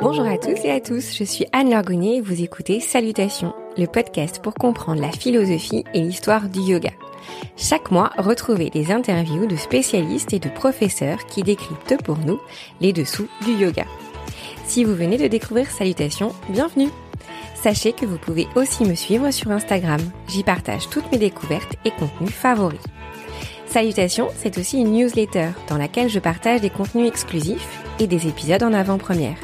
Bonjour à tous et à tous, je suis Anne Lorgonnier et vous écoutez Salutations, le podcast pour comprendre la philosophie et l'histoire du yoga. Chaque mois, retrouvez des interviews de spécialistes et de professeurs qui décryptent pour nous les dessous du yoga. Si vous venez de découvrir Salutations, bienvenue Sachez que vous pouvez aussi me suivre sur Instagram. J'y partage toutes mes découvertes et contenus favoris. Salutations, c'est aussi une newsletter dans laquelle je partage des contenus exclusifs et des épisodes en avant-première.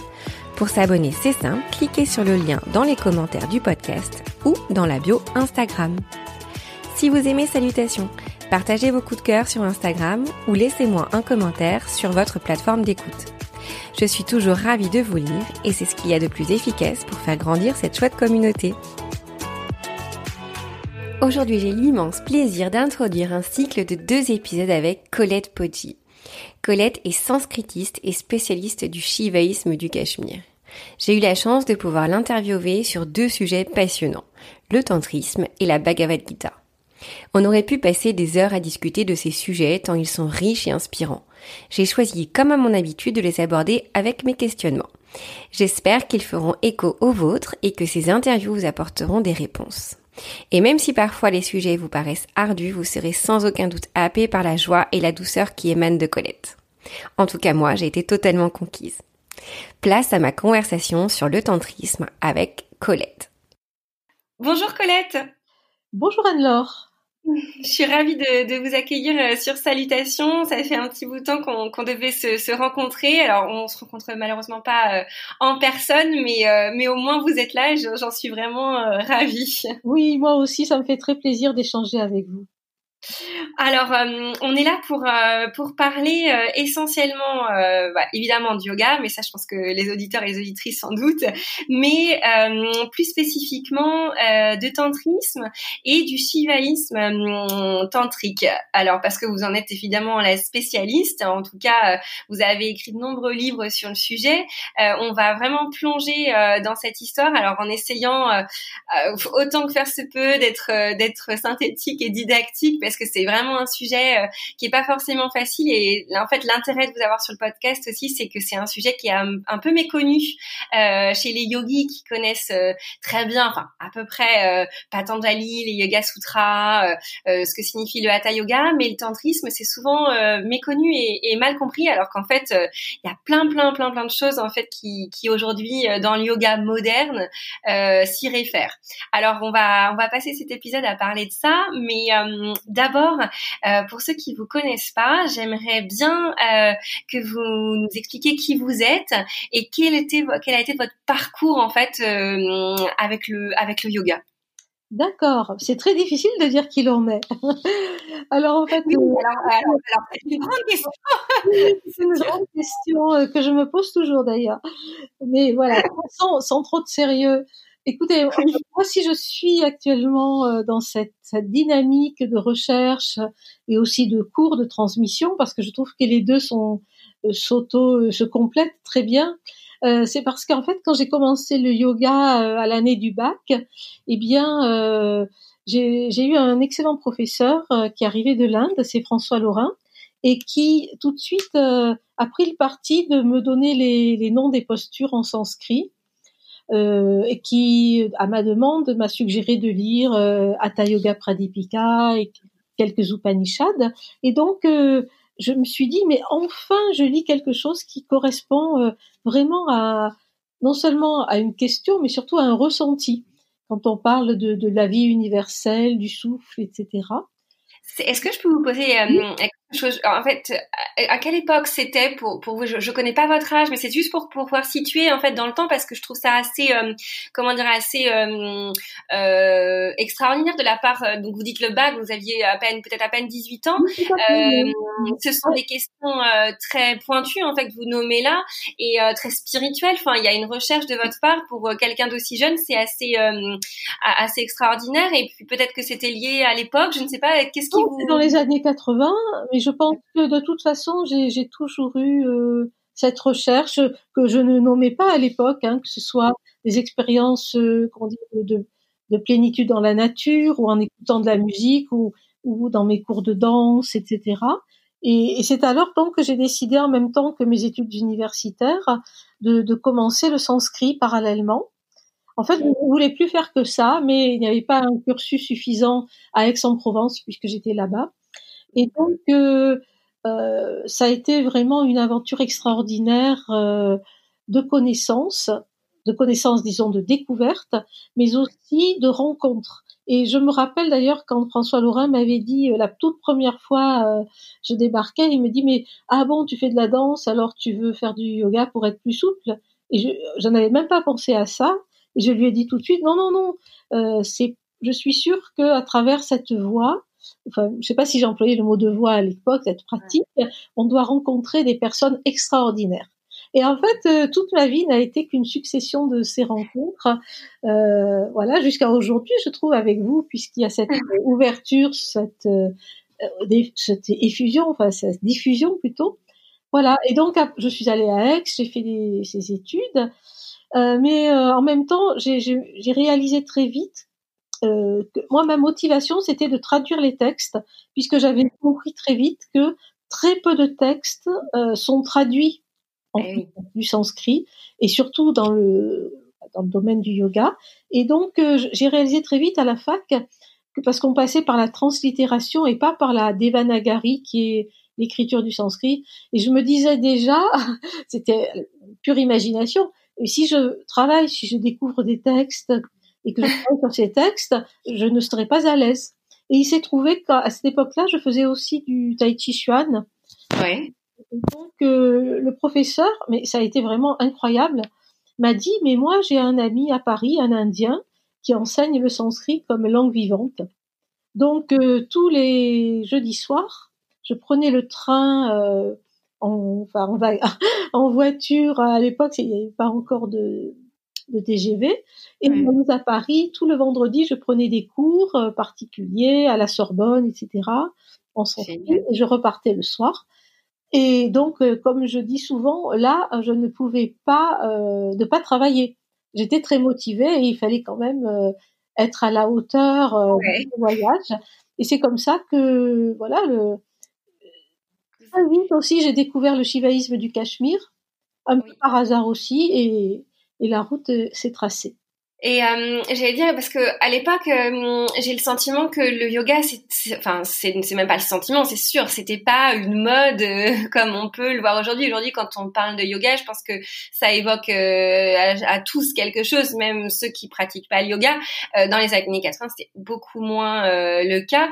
Pour s'abonner, c'est simple, cliquez sur le lien dans les commentaires du podcast ou dans la bio Instagram. Si vous aimez Salutations, partagez vos coups de cœur sur Instagram ou laissez-moi un commentaire sur votre plateforme d'écoute. Je suis toujours ravie de vous lire et c'est ce qu'il y a de plus efficace pour faire grandir cette chouette communauté. Aujourd'hui, j'ai l'immense plaisir d'introduire un cycle de deux épisodes avec Colette Poggi. Colette est sanskritiste et spécialiste du shivaïsme du Cachemire. J'ai eu la chance de pouvoir l'interviewer sur deux sujets passionnants, le tantrisme et la Bhagavad Gita. On aurait pu passer des heures à discuter de ces sujets tant ils sont riches et inspirants. J'ai choisi, comme à mon habitude, de les aborder avec mes questionnements. J'espère qu'ils feront écho aux vôtres et que ces interviews vous apporteront des réponses. Et même si parfois les sujets vous paraissent ardus, vous serez sans aucun doute happé par la joie et la douceur qui émanent de Colette. En tout cas, moi, j'ai été totalement conquise. Place à ma conversation sur le tantrisme avec Colette. Bonjour Colette. Bonjour Anne-Laure. Je suis ravie de, vous accueillir euh, sur Salutations. Ça fait un petit bout de temps qu'on devait se, rencontrer. Alors, on se rencontre malheureusement pas euh, en personne, mais, euh, mais au moins vous êtes là. J'en suis vraiment ravie. Oui, moi aussi, ça me fait très plaisir d'échanger avec vous. Alors, euh, on est là pour euh, pour parler euh, essentiellement, bah, évidemment, du yoga, mais ça, je pense que les auditeurs et les auditrices sans doute, mais plus spécifiquement de tantrisme et du shivaïsme tantrique. Alors, parce que vous en êtes évidemment la spécialiste, en tout cas, vous avez écrit de nombreux livres sur le sujet. on va vraiment plonger dans cette histoire, alors en essayant autant que faire se peut d'être d'être synthétique et didactique que c'est vraiment un sujet euh, qui est pas forcément facile et en fait l'intérêt de vous avoir sur le podcast aussi c'est que c'est un sujet qui est un, peu méconnu euh, chez les yogis qui connaissent euh, très bien enfin à peu près Patanjali, les Yoga Sutras, ce que signifie le Hatha Yoga, mais le tantrisme c'est souvent méconnu et, mal compris alors qu'en fait il y a plein plein plein plein de choses en fait qui, qui aujourd'hui dans le yoga moderne s'y réfèrent. Alors on va on va passer cet épisode à parler de ça, mais D'abord, euh, pour ceux qui vous connaissent pas, j'aimerais bien euh, que vous nous expliquiez qui vous êtes et quel était quel a été votre parcours en fait euh, avec le avec le yoga. D'accord, c'est très difficile de dire qui l'on est. alors en fait, c'est une grande question. c'est une grande question que je me pose toujours d'ailleurs. Mais voilà, sans, sans trop de sérieux. Écoutez, moi si je suis actuellement euh, dans cette, dynamique de recherche et aussi de cours de transmission, parce que je trouve que les deux sont euh, s'auto euh, se complètent très bien. c'est parce qu'en fait, quand j'ai commencé le yoga à l'année du bac, eh bien, j'ai eu un excellent professeur qui arrivait de l'Inde, c'est François Laurin, et qui tout de suite a pris le parti de me donner les, les noms des postures en sanskrit euh, et qui, à ma demande, m'a suggéré de lire euh, Hatha Yoga Pradipika et quelques Upanishads. Et donc, euh, je me suis dit, mais enfin, je lis quelque chose qui correspond euh, vraiment à non seulement à une question, mais surtout à un ressenti. Quand on parle de, de la vie universelle, du souffle, etc. Est-ce que je peux vous poser en fait, à quelle époque c'était pour, pour vous? Je, je connais pas votre âge, mais c'est juste pour, pour pouvoir situer en fait dans le temps parce que je trouve ça assez, euh, comment dire, assez euh, euh, extraordinaire de la part. Euh, donc vous dites le bac, vous aviez à peine peut-être à peine 18 ans. Euh, ce sont des questions très pointues en fait que vous nommez là et très spirituelles. Enfin, il y a une recherche de votre part pour quelqu'un d'aussi jeune, c'est assez assez extraordinaire. Et puis peut-être que c'était lié à l'époque, je ne sais pas. Qu'est-ce qui vous dans les années 80, mais je pense que de toute façon, j'ai toujours eu euh, cette recherche que je ne nommais pas à l'époque, hein, que ce soit des expériences euh, de, de, plénitude dans la nature ou en écoutant de la musique ou, ou dans mes cours de danse, etc. Et, c'est alors donc que j'ai décidé en même temps que mes études universitaires de, de commencer le sanskrit parallèlement. En fait, je ne voulais plus faire que ça, mais il n'y avait pas un cursus suffisant à Aix-en-Provence puisque j'étais là-bas. Et donc, euh, euh, ça a été vraiment une aventure extraordinaire euh, de connaissances, de connaissances, disons, de découvertes, mais aussi de rencontres. Et je me rappelle d'ailleurs quand François Laurin m'avait dit euh, la toute première fois euh, je débarquais, il me dit mais ah bon tu fais de la danse alors tu veux faire du yoga pour être plus souple? Et je j'en avais même pas pensé à ça et je lui ai dit tout de suite non non non euh, c'est je suis sûre que à travers cette voie enfin je sais pas si j'ai employé le mot de voie à l'époque cette pratique on doit rencontrer des personnes extraordinaires et en fait, euh, toute ma vie n'a été qu'une succession de ces rencontres. Euh, voilà, jusqu'à aujourd'hui, je trouve avec vous, puisqu'il y a cette ouverture, cette, euh, cette effusion, enfin cette diffusion plutôt. Voilà. Et donc, je suis allée à Aix, j'ai fait des, ces études, euh, mais euh, en même temps, j'ai réalisé très vite que moi, ma motivation, c'était de traduire les textes, puisque j'avais compris très vite que très peu de textes sont traduits en eh du sanskrit et surtout dans le dans le domaine du yoga. Et donc euh, j'ai réalisé très vite à la fac que parce qu'on passait par la translittération et pas par la devanagari qui est l'écriture du sanskrit. Et je me disais déjà, c'était pure imagination. Et si je travaille, si je découvre des textes et que je travaille sur ces textes, je ne serais pas à l'aise. Et il s'est trouvé qu'à cette époque-là, je faisais aussi du tai chi chuan. Ouais donc euh, le professeur, mais ça a été vraiment incroyable, m'a dit mais moi j'ai un ami à Paris, un Indien, qui enseigne le sanskrit comme langue vivante. Donc euh, tous les jeudis soirs, je prenais le train euh, en, enfin, en, en voiture. À l'époque, il n'y avait pas encore de, de TGV. Et ouais. à Paris, tout le vendredi, je prenais des cours particuliers à la Sorbonne, etc. En et je repartais le soir. Et donc, euh, comme je dis souvent, là, je ne pouvais pas euh, ne pas travailler. J'étais très motivée et il fallait quand même euh, être à la hauteur euh, du voyage. Et c'est comme ça que, voilà, le... très vite aussi, j'ai découvert le shivaïsme du Cachemire, un peu par hasard aussi, et, et la route s'est tracée. Et euh, j'allais dire parce que à l'époque, euh, j'ai le sentiment que le yoga, c'est, enfin, c'est, même pas le sentiment, c'est sûr, c'était pas une mode euh, comme on peut le voir aujourd'hui. Aujourd'hui, quand on parle de yoga, je pense que ça évoque euh, à, tous quelque chose, même ceux qui pratiquent pas le yoga. dans les années 80, c'était beaucoup moins le cas.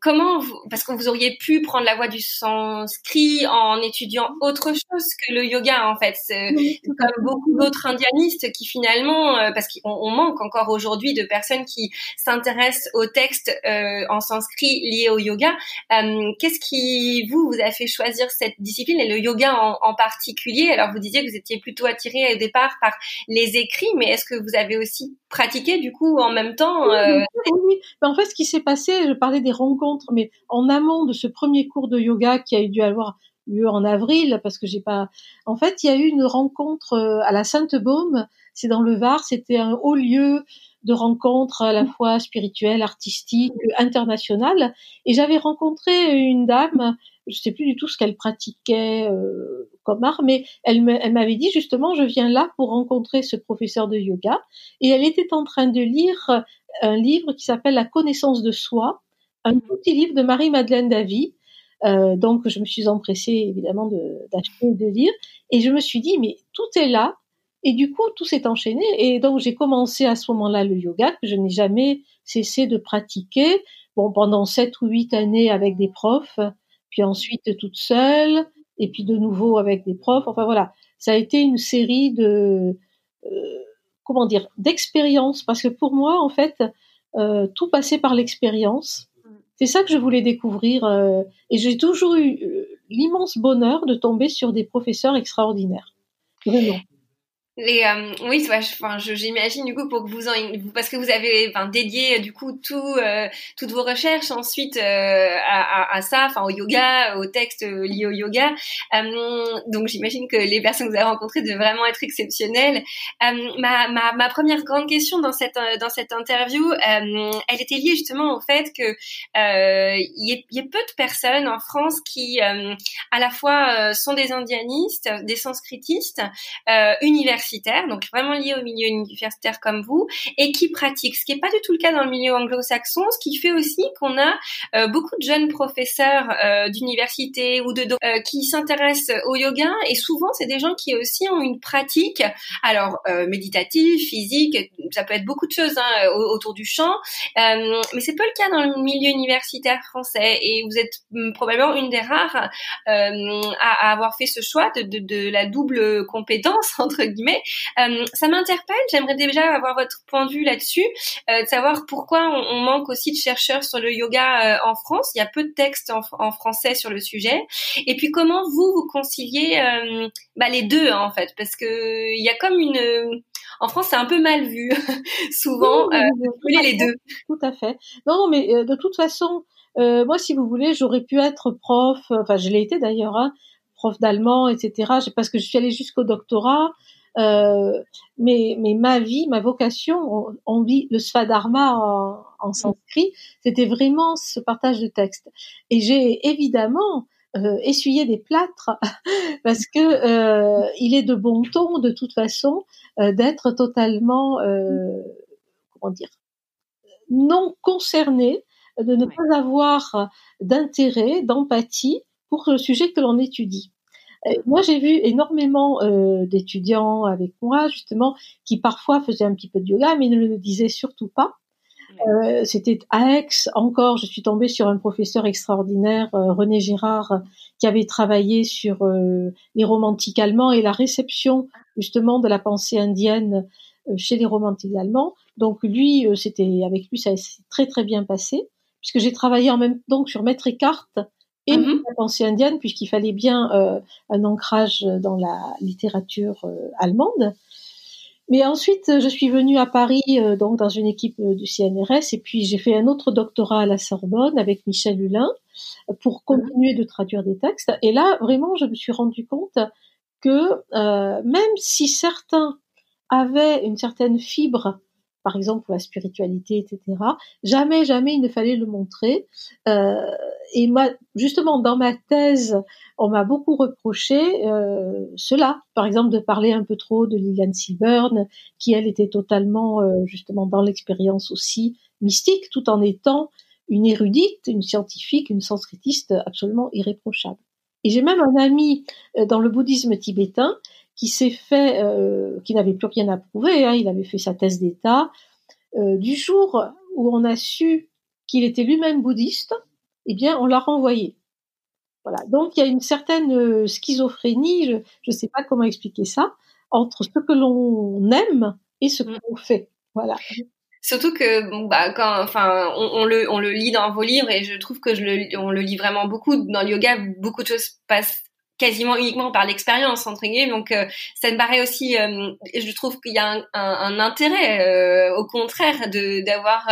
comment, vous, parce que vous auriez pu prendre la voie du sanskrit en étudiant autre chose que le yoga, en fait, c'est, comme beaucoup d'autres indianistes qui finalement euh, parce qu'on manque encore aujourd'hui de personnes qui s'intéressent aux textes euh, en sanskrit liés au yoga. Euh, qu'est-ce qui vous vous a fait choisir cette discipline et le yoga en, particulier? Alors vous disiez que vous étiez plutôt attiré au départ par les écrits, mais est-ce que vous avez aussi pratiqué du coup en même temps oui, en fait, ce qui s'est passé, je parlais des rencontres, mais en amont de ce premier cours de yoga qui a dû avoir lieu en avril, parce que j'ai pas. En fait, il y a eu une rencontre à la Sainte-Baume c'est dans le Var, c'était un haut lieu de rencontre à la fois spirituelle, artistique, internationale. Et j'avais rencontré une dame, je sais plus du tout ce qu'elle pratiquait euh, comme art, mais elle m'avait dit justement, je viens là pour rencontrer ce professeur de yoga. Et elle était en train de lire un livre qui s'appelle La connaissance de soi, un petit livre de Marie-Madeleine Davy. Euh, donc je me suis empressée évidemment d'acheter et de lire. Et je me suis dit, mais tout est là et du coup, tout s'est enchaîné. Et donc, j'ai commencé à ce moment-là le yoga, que je n'ai jamais cessé de pratiquer. Bon, pendant sept ou huit années avec des profs, puis ensuite toute seule, et puis de nouveau avec des profs. Enfin voilà, ça a été une série de, euh, comment dire, d'expériences. Parce que pour moi, en fait, euh, tout passait par l'expérience. C'est ça que je voulais découvrir. Euh, et j'ai toujours eu l'immense bonheur de tomber sur des professeurs extraordinaires. Vraiment. Euh, oui, enfin, j'imagine du coup pour que vous en, parce que vous avez enfin, dédié du coup tout, euh, toutes vos recherches ensuite euh, à, à, à, ça, enfin au yoga, aux textes liés au yoga. donc j'imagine que les personnes que vous avez rencontrées devaient vraiment être exceptionnelles. Ma, ma, ma, première grande question dans cette dans cette interview, elle était liée justement au fait que il y, y, ait peu de personnes en France qui à la fois sont des indianistes, des sanskritistes, universitaires donc vraiment lié au milieu universitaire comme vous, et qui pratiquent, ce qui n'est pas du tout le cas dans le milieu anglo-saxon, ce qui fait aussi qu'on a euh, beaucoup de jeunes professeurs euh, d'université ou de euh, qui s'intéressent au yoga, et souvent c'est des gens qui aussi ont une pratique, alors méditative, physique, ça peut être beaucoup de choses hein, autour du chant, mais c'est pas le cas dans le milieu universitaire français, et vous êtes hum, probablement une des rares à, avoir fait ce choix de, de la double compétence entre guillemets euh, ça m'interpelle. J'aimerais déjà avoir votre point de vue là-dessus, euh, de savoir pourquoi on, manque aussi de chercheurs sur le yoga euh, en France. Il y a peu de textes en, français sur le sujet. Et puis comment vous vous conciliez bah, les deux en fait, parce que il y a comme une en France, c'est un peu mal vu souvent oui, les deux. Tout à fait. Non, non, mais de toute façon, moi, si vous voulez, j'aurais pu être prof. Enfin, je l'ai été d'ailleurs, hein, prof d'allemand, etc. Parce que je suis allée jusqu'au doctorat. Euh, mais, mais ma vie, ma vocation, on, vit le Svadharma en, en sanskrit, c'était vraiment ce partage de textes. Et j'ai évidemment euh, essuyé des plâtres parce que euh, il est de bon ton, de toute façon, euh, d'être totalement, euh, comment dire, non concerné, de ne pas avoir d'intérêt, d'empathie pour le sujet que l'on étudie. Euh, moi, j'ai vu énormément euh, d'étudiants avec moi, justement, qui parfois faisaient un petit peu de yoga, mais ne le disaient surtout pas. Euh, C'était à Aix encore, je suis tombée sur un professeur extraordinaire, euh, René Girard, qui avait travaillé sur euh, les romantiques allemands et la réception justement de la pensée indienne chez les romantiques allemands. Donc lui, c'était avec lui, ça s'est très très bien passé, puisque j'ai travaillé en même temps sur Maître Eckhart, et la pensée indienne, puisqu'il fallait bien euh, un ancrage dans la littérature euh, allemande. Mais ensuite, je suis venue à Paris, euh, donc dans une équipe du CNRS, et puis j'ai fait un autre doctorat à la Sorbonne avec Michel Hulin pour mmh. continuer de traduire des textes. Et là, vraiment, je me suis rendu compte que même si certains avaient une certaine fibre par exemple pour la spiritualité, etc. Jamais, jamais il ne fallait le montrer. Euh, et moi, justement, dans ma thèse, on m'a beaucoup reproché euh, cela. Par exemple, de parler un peu trop de Liliane Silburn, qui elle était totalement euh, justement dans l'expérience aussi mystique, tout en étant une érudite, une scientifique, une sanskritiste absolument irréprochable. Et j'ai même un ami dans le bouddhisme tibétain qui s'est fait, euh, qui n'avait plus rien à prouver, hein, il avait fait sa thèse d'État. Euh, du jour où on a su qu'il était lui-même bouddhiste, eh bien, on l'a renvoyé. Voilà. Donc, il y a une certaine euh, schizophrénie, je ne sais pas comment expliquer ça, entre ce que l'on aime et ce qu'on fait. Voilà. Surtout que bon, bah quand enfin on, le on le lit dans vos livres et je trouve que je le on le lit vraiment beaucoup dans le yoga beaucoup de choses passent quasiment uniquement par l'expérience entre guillemets. Donc euh, ça me paraît aussi euh, je trouve qu'il y a un, un, intérêt euh, au contraire de d'avoir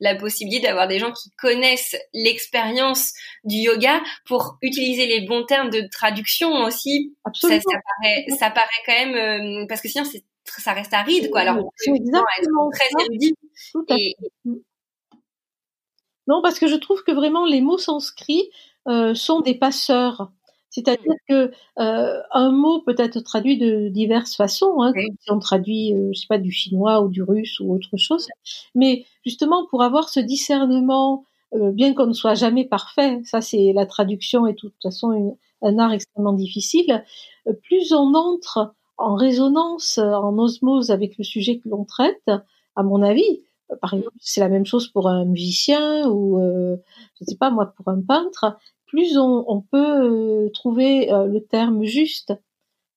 la possibilité d'avoir des gens qui connaissent l'expérience du yoga pour utiliser les bons termes de traduction aussi. Absolument. Ça, ça paraît ça paraît quand même parce que sinon c'est ça reste aride quoi. Alors exactement très érudit et... non parce que je trouve que vraiment les mots sanscrits sont des passeurs c'est-à-dire que euh, un mot peut être traduit de diverses façons. Hein, Si on traduit, euh, je sais pas, du chinois ou du russe ou autre chose. Mais justement, pour avoir ce discernement, euh, bien qu'on ne soit jamais parfait, ça c'est la traduction et de toute façon un art extrêmement difficile. Euh, plus on entre en résonance, en osmose avec le sujet que l'on traite, à mon avis, par exemple, c'est la même chose pour un musicien ou, euh, je sais pas moi, pour un peintre plus on, peut euh, trouver euh, le terme juste.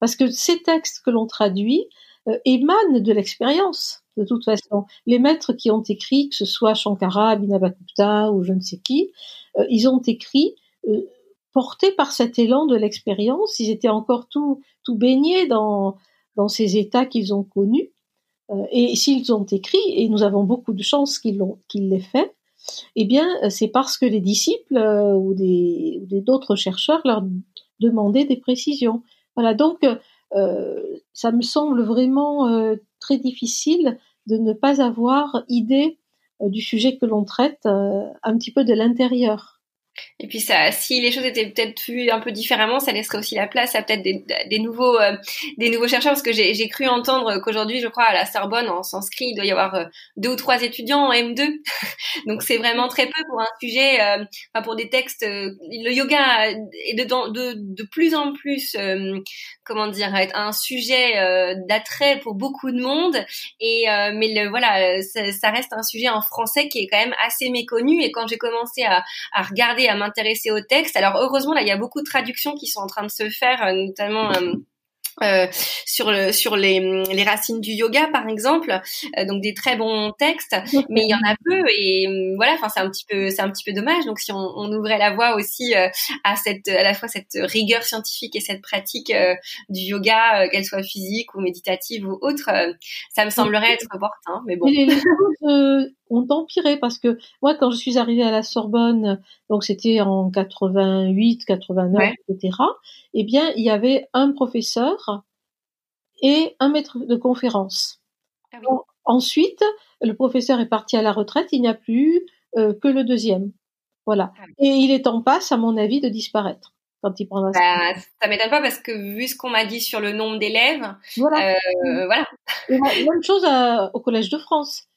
Parce que ces textes que l'on traduit euh, émanent de l'expérience, de toute façon. Les maîtres qui ont écrit, que ce soit Shankara, Abhinavagupta ou je ne sais qui, ils ont écrit portés par cet élan de l'expérience. Ils étaient encore tout, tout baignés dans, dans ces états qu'ils ont connus. et s'ils ont écrit, et nous avons beaucoup de chance qu'ils l'aient fait, eh bien, c'est parce que les disciples ou des d'autres chercheurs leur demandaient des précisions. Voilà, donc ça me semble vraiment très difficile de ne pas avoir idée du sujet que l'on traite un petit peu de l'intérieur. Et puis ça, si les choses étaient peut-être vues un peu différemment, ça laisserait aussi la place à peut-être des, nouveaux, euh, des nouveaux chercheurs, parce que j'ai cru entendre qu'aujourd'hui, je crois, à la Sorbonne, en sanskrit, il doit y avoir euh, deux ou trois étudiants en M2. Donc c'est vraiment très peu pour un sujet, euh, enfin pour des textes. le yoga est de, plus en plus, comment dire, un sujet d'attrait pour beaucoup de monde. Et mais voilà, ça, reste un sujet en français qui est quand même assez méconnu. Et quand j'ai commencé à regarder à m'intéresser au texte. Alors heureusement, là, il y a beaucoup de traductions qui sont en train de se faire, euh, notamment euh, euh, sur le sur les, les racines du yoga par exemple. Euh, donc des très bons textes. Mais il y en a peu et euh, voilà enfin c'est un petit peu c'est un petit peu dommage. Donc si on, on ouvrait la voie aussi à cette à la fois cette rigueur scientifique et cette pratique du yoga qu'elle soit physique ou méditative ou autre ça me semblerait être important mais bon ont empiré parce que moi quand je suis arrivée à la Sorbonne donc c'était en 88 89 etc eh bien, il y avait un professeur et un maître de conférence. Ah ensuite, le professeur est parti à la retraite, il n'y a plus euh, que le deuxième. Voilà. Ah et il est en passe, à mon avis, de disparaître quand il prendra bah, Ça m'étonne pas parce que vu ce qu'on m'a dit sur le nombre d'élèves, voilà. Euh, voilà. même chose au Collège de France.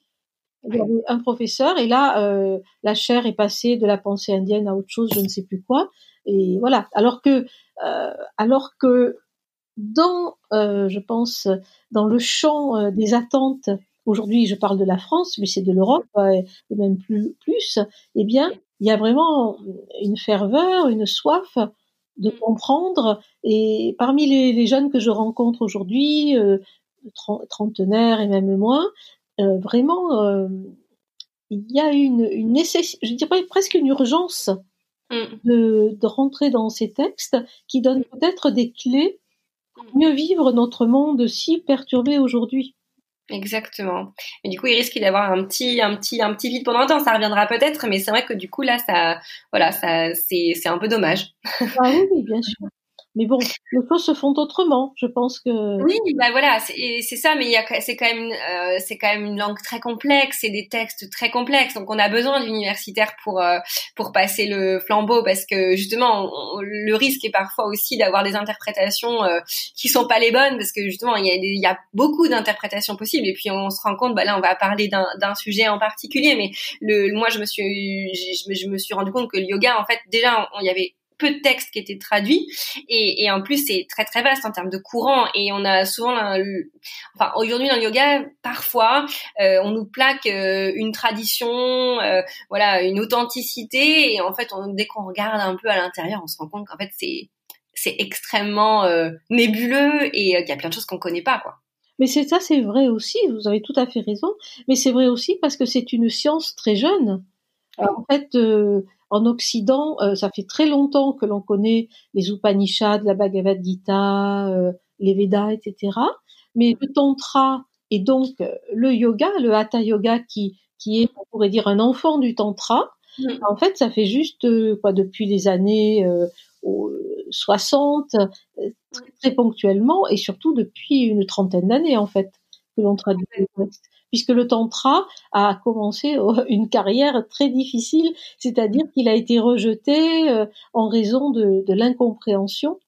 Il y avait un professeur et là, euh, la chaire est passée de la pensée indienne à autre chose, je ne sais plus quoi. Et voilà. Alors que euh, alors que dans, euh, je pense, dans le champ euh, des attentes, aujourd'hui je parle de la France, mais c'est de l'Europe et même plus, plus, eh bien, il y a vraiment une ferveur, une soif de comprendre. Et parmi les, jeunes que je rencontre aujourd'hui, trentenaires et même moins, vraiment, il y a une, une nécessité, je dirais presque une urgence Mm. de, de, rentrer dans ces textes qui donnent mm. peut-être des clés pour mm. mieux vivre notre monde si perturbé aujourd'hui. Exactement. Et du coup, il risque d'avoir un petit, un petit, un petit vide pendant un temps. Ça reviendra peut-être, mais c'est vrai que du coup là, ça, voilà, ça, c'est, c'est un peu dommage. Ah oui, bien sûr. Mais bon, les choses se font autrement. Je pense que oui, bah voilà, c'est ça. Mais c'est quand même, euh, c'est quand même une langue très complexe et des textes très complexes. Donc on a besoin d'universitaires pour euh, pour passer le flambeau parce que justement, le risque est parfois aussi d'avoir des interprétations euh, qui sont pas les bonnes parce que justement il y a, y a beaucoup d'interprétations possibles et puis on se rend compte, bah là on va parler d'un sujet en particulier. Mais le, moi je me suis, je, je me suis rendu compte que le yoga en fait déjà il y avait peu de textes qui étaient traduits. Et, et en plus c'est très très vaste en termes de courant. Et on a souvent enfin aujourd'hui dans le yoga parfois euh, on nous plaque euh, une tradition euh, voilà une authenticité. Et en fait on, dès qu'on regarde un peu à l'intérieur on se rend compte qu'en fait c'est c'est extrêmement nébuleux et qu'il y a plein de choses qu'on connaît pas quoi. Mais c'est ça c'est vrai aussi. Vous avez tout à fait raison. Mais c'est vrai aussi parce que c'est une science très jeune. En fait en Occident, euh, ça fait très longtemps que l'on connaît les Upanishads, la Bhagavad Gita, euh, les Védas, etc. Mais le tantra et donc euh, le yoga, le hatha yoga qui qui est, on pourrait dire, un enfant du tantra. Mm. En fait, ça fait juste quoi depuis les années 60, très, très, ponctuellement, et surtout depuis une trentaine d'années en fait que l'on traduit les textes puisque le tantra a commencé une carrière très difficile, c'est-à-dire qu'il a été rejeté euh, en raison de, l'incompréhension,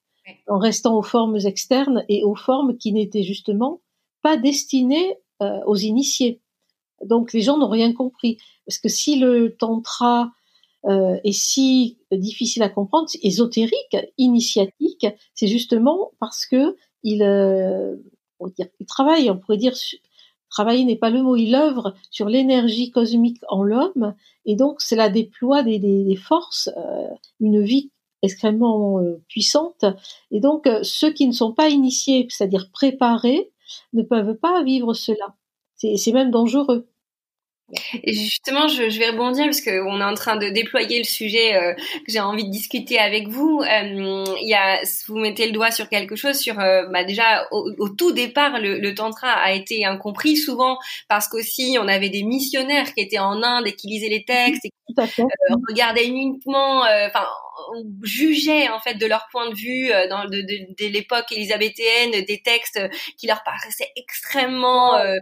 en restant aux formes externes et aux formes qui n'étaient justement pas destinées euh, aux initiés. Donc les gens n'ont rien compris, parce que si le tantra euh, est si difficile à comprendre, ésotérique, initiatique, c'est justement parce que il, il travaille, on pourrait dire, travailler n'est pas le mot, il œuvre sur l'énergie cosmique en l'homme, et donc cela déploie des, forces, euh, une vie extrêmement euh, puissante. Et donc euh, ceux qui ne sont pas initiés, c'est-à-dire préparés, ne peuvent pas vivre cela. C'est même dangereux. Et justement, je, je, vais rebondir parce qu'on est en train de déployer le sujet euh, que j'ai envie de discuter avec vous. Euh, il y a, vous mettez le doigt sur quelque chose, sur euh, bah déjà au, au, tout départ, le, le, tantra a été incompris souvent parce qu'aussi on avait des missionnaires qui étaient en Inde et qui lisaient les textes et qui regardaient uniquement, enfin jugeaient en fait de leur point de vue euh, dans de, de, de l'époque élisabéthéenne des textes qui leur paraissaient extrêmement euh,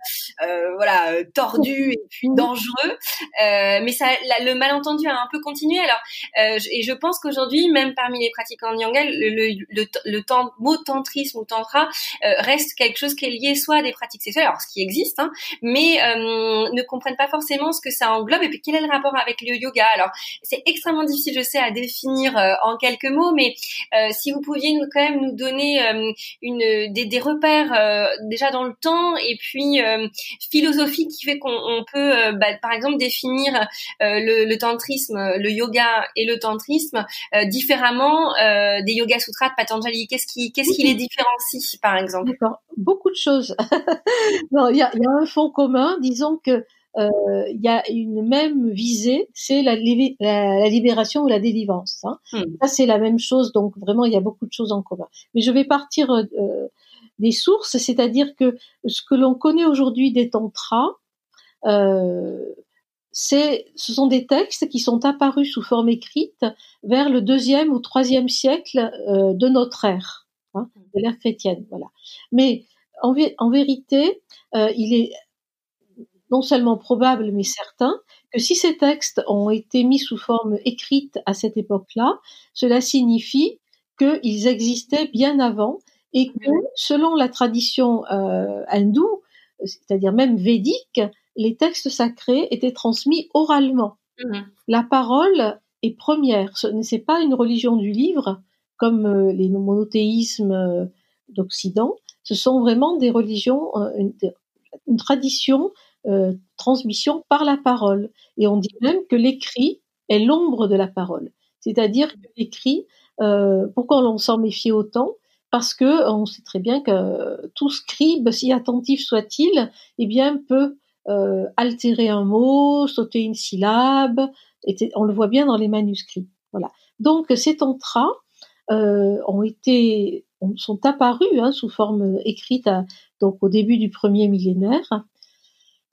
euh, voilà tordus et puis dangereux. Mais ça le malentendu a un peu continué. Alors et je pense qu'aujourd'hui même parmi les pratiquants de yoga le, le, le, le temps, mot tantrisme ou tantra reste quelque chose qui est lié soit à des pratiques sexuelles alors ce qui existe hein, mais ne comprennent pas forcément ce que ça englobe et puis quel est le rapport avec le yoga alors c'est extrêmement difficile je sais à définir euh, en quelques mots, mais euh, si vous pouviez nous, quand même nous donner euh, une, des, repères déjà dans le temps et puis philosophie qui fait qu'on peut, bah, par exemple, définir le, tantrisme, le yoga et le tantrisme différemment des yoga sutras de Patanjali. Qu'est-ce qui, qui les différencie, par exemple? D'accord, beaucoup de choses. il y a, un fond commun. Disons que il y a une même visée, c'est la, la, libération ou la délivrance. Hein. Hmm. Ça, c'est la même chose, donc vraiment, il y a beaucoup de choses en commun. Mais je vais partir euh, des sources, c'est-à-dire que ce que l'on connaît aujourd'hui des tantras, euh, ce sont des textes qui sont apparus sous forme écrite vers le deuxième ou troisième siècle euh, de notre ère, hein, de l'ère chrétienne. Voilà. Mais en, en vérité, euh, il est non seulement probable, mais certain, que si ces textes ont été mis sous forme écrite à cette époque-là, cela signifie qu'ils existaient bien avant et que, selon la tradition euh, hindoue, c'est-à-dire même védique, les textes sacrés étaient transmis oralement. Mmh. La parole est première. Ce n'est pas une religion du livre, comme euh, les monothéismes euh, d'Occident. Ce sont vraiment des religions, une, une tradition euh, transmission par la parole. Et on dit même que l'écrit est l'ombre de la parole. C'est-à-dire que l'écrit, euh, pourquoi on s'en méfie autant? Parce que on sait très bien que tout scribe, si attentif soit-il, eh bien peut euh, altérer un mot, sauter une syllabe. Et on le voit bien dans les manuscrits. Voilà. Donc ces tantras euh, ont été sont apparus hein, sous forme écrite donc au début du premier millénaire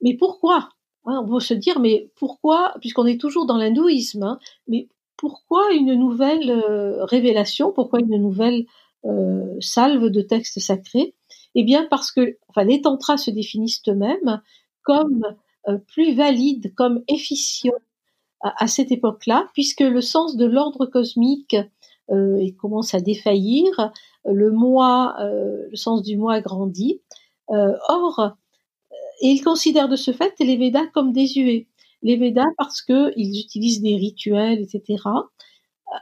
mais pourquoi? Hein, On va se dire, mais pourquoi, puisqu'on est toujours dans l'hindouisme, hein, mais pourquoi une nouvelle euh, révélation Pourquoi une nouvelle euh, salve de textes sacrés? Eh bien, parce que enfin, les tantras se définissent eux-mêmes comme euh, plus valides, comme efficients à, cette époque-là, puisque le sens de l'ordre cosmique commence à défaillir, le moi, le sens du moi grandit. or, et ils considèrent de ce fait les Védas comme désuets. Les Védas parce qu'ils utilisent des rituels, etc.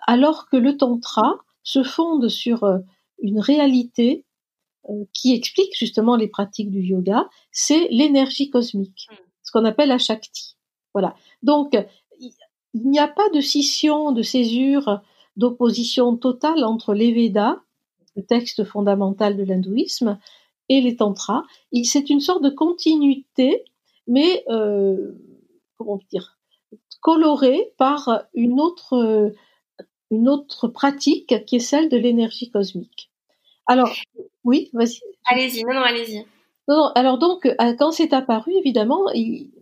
Alors que le Tantra se fonde sur euh, une réalité euh, qui explique justement les pratiques du yoga, c'est l'énergie cosmique, hmm. ce qu'on appelle la Shakti. Voilà. Donc, il n'y a pas de scission, de césure, d'opposition totale entre les Védas, le texte fondamental de l'hindouisme, et les tantras. C'est une sorte de continuité, mais euh, comment dire, colorée par une autre, une autre pratique qui est celle de l'énergie cosmique. Alors, oui, vas-y. Allez-y, non, non, allez-y. Non, alors donc, euh, quand c'est apparu, évidemment,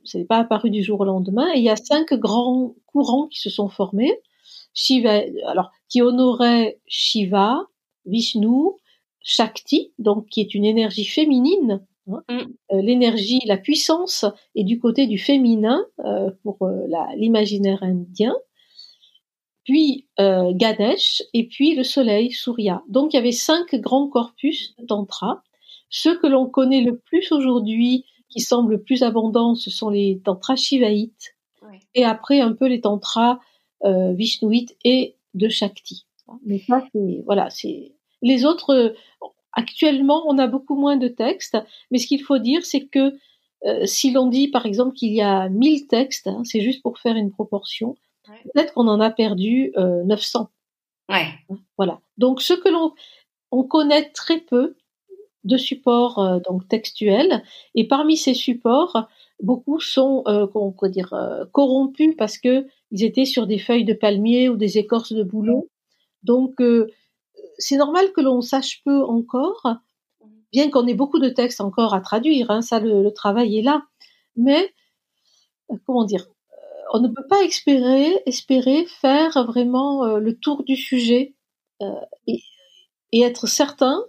ce n'est pas apparu du jour au lendemain, il y a cinq grands courants qui se sont formés, Shiva, alors, qui honoraient Shiva, Vishnu, Shakti, donc qui est une énergie féminine. Hein. Mm. Euh, l'énergie, la puissance est du côté du féminin euh, pour euh, l'imaginaire indien. Puis Ganesh et puis le soleil, Surya. Donc il y avait cinq grands corpus de tantra. Ceux que l'on connaît le plus aujourd'hui, qui semblent le plus abondants, ce sont les tantras shivaïtes. Et après un peu les tantras vishnuites et de Shakti. Mais ça, c'est voilà, c'est les autres, euh, actuellement, on a beaucoup moins de textes, mais ce qu'il faut dire, c'est que euh, si l'on dit, par exemple, qu'il y a 1000 textes, hein, c'est juste pour faire une proportion, peut-être qu'on en a perdu 900. Euh, ouais. Voilà. Donc, ce que l'on on connaît très peu de supports donc textuels, et parmi ces supports, beaucoup sont, on pourrait dire, corrompus parce que ils étaient sur des feuilles de palmier ou des écorces de bouleau. Donc, c'est normal que l'on sache peu encore, bien qu'on ait beaucoup de textes encore à traduire. Hein, ça, le, travail est là. Mais, comment dire, on ne peut pas espérer, espérer faire vraiment le tour du sujet et, et, être certain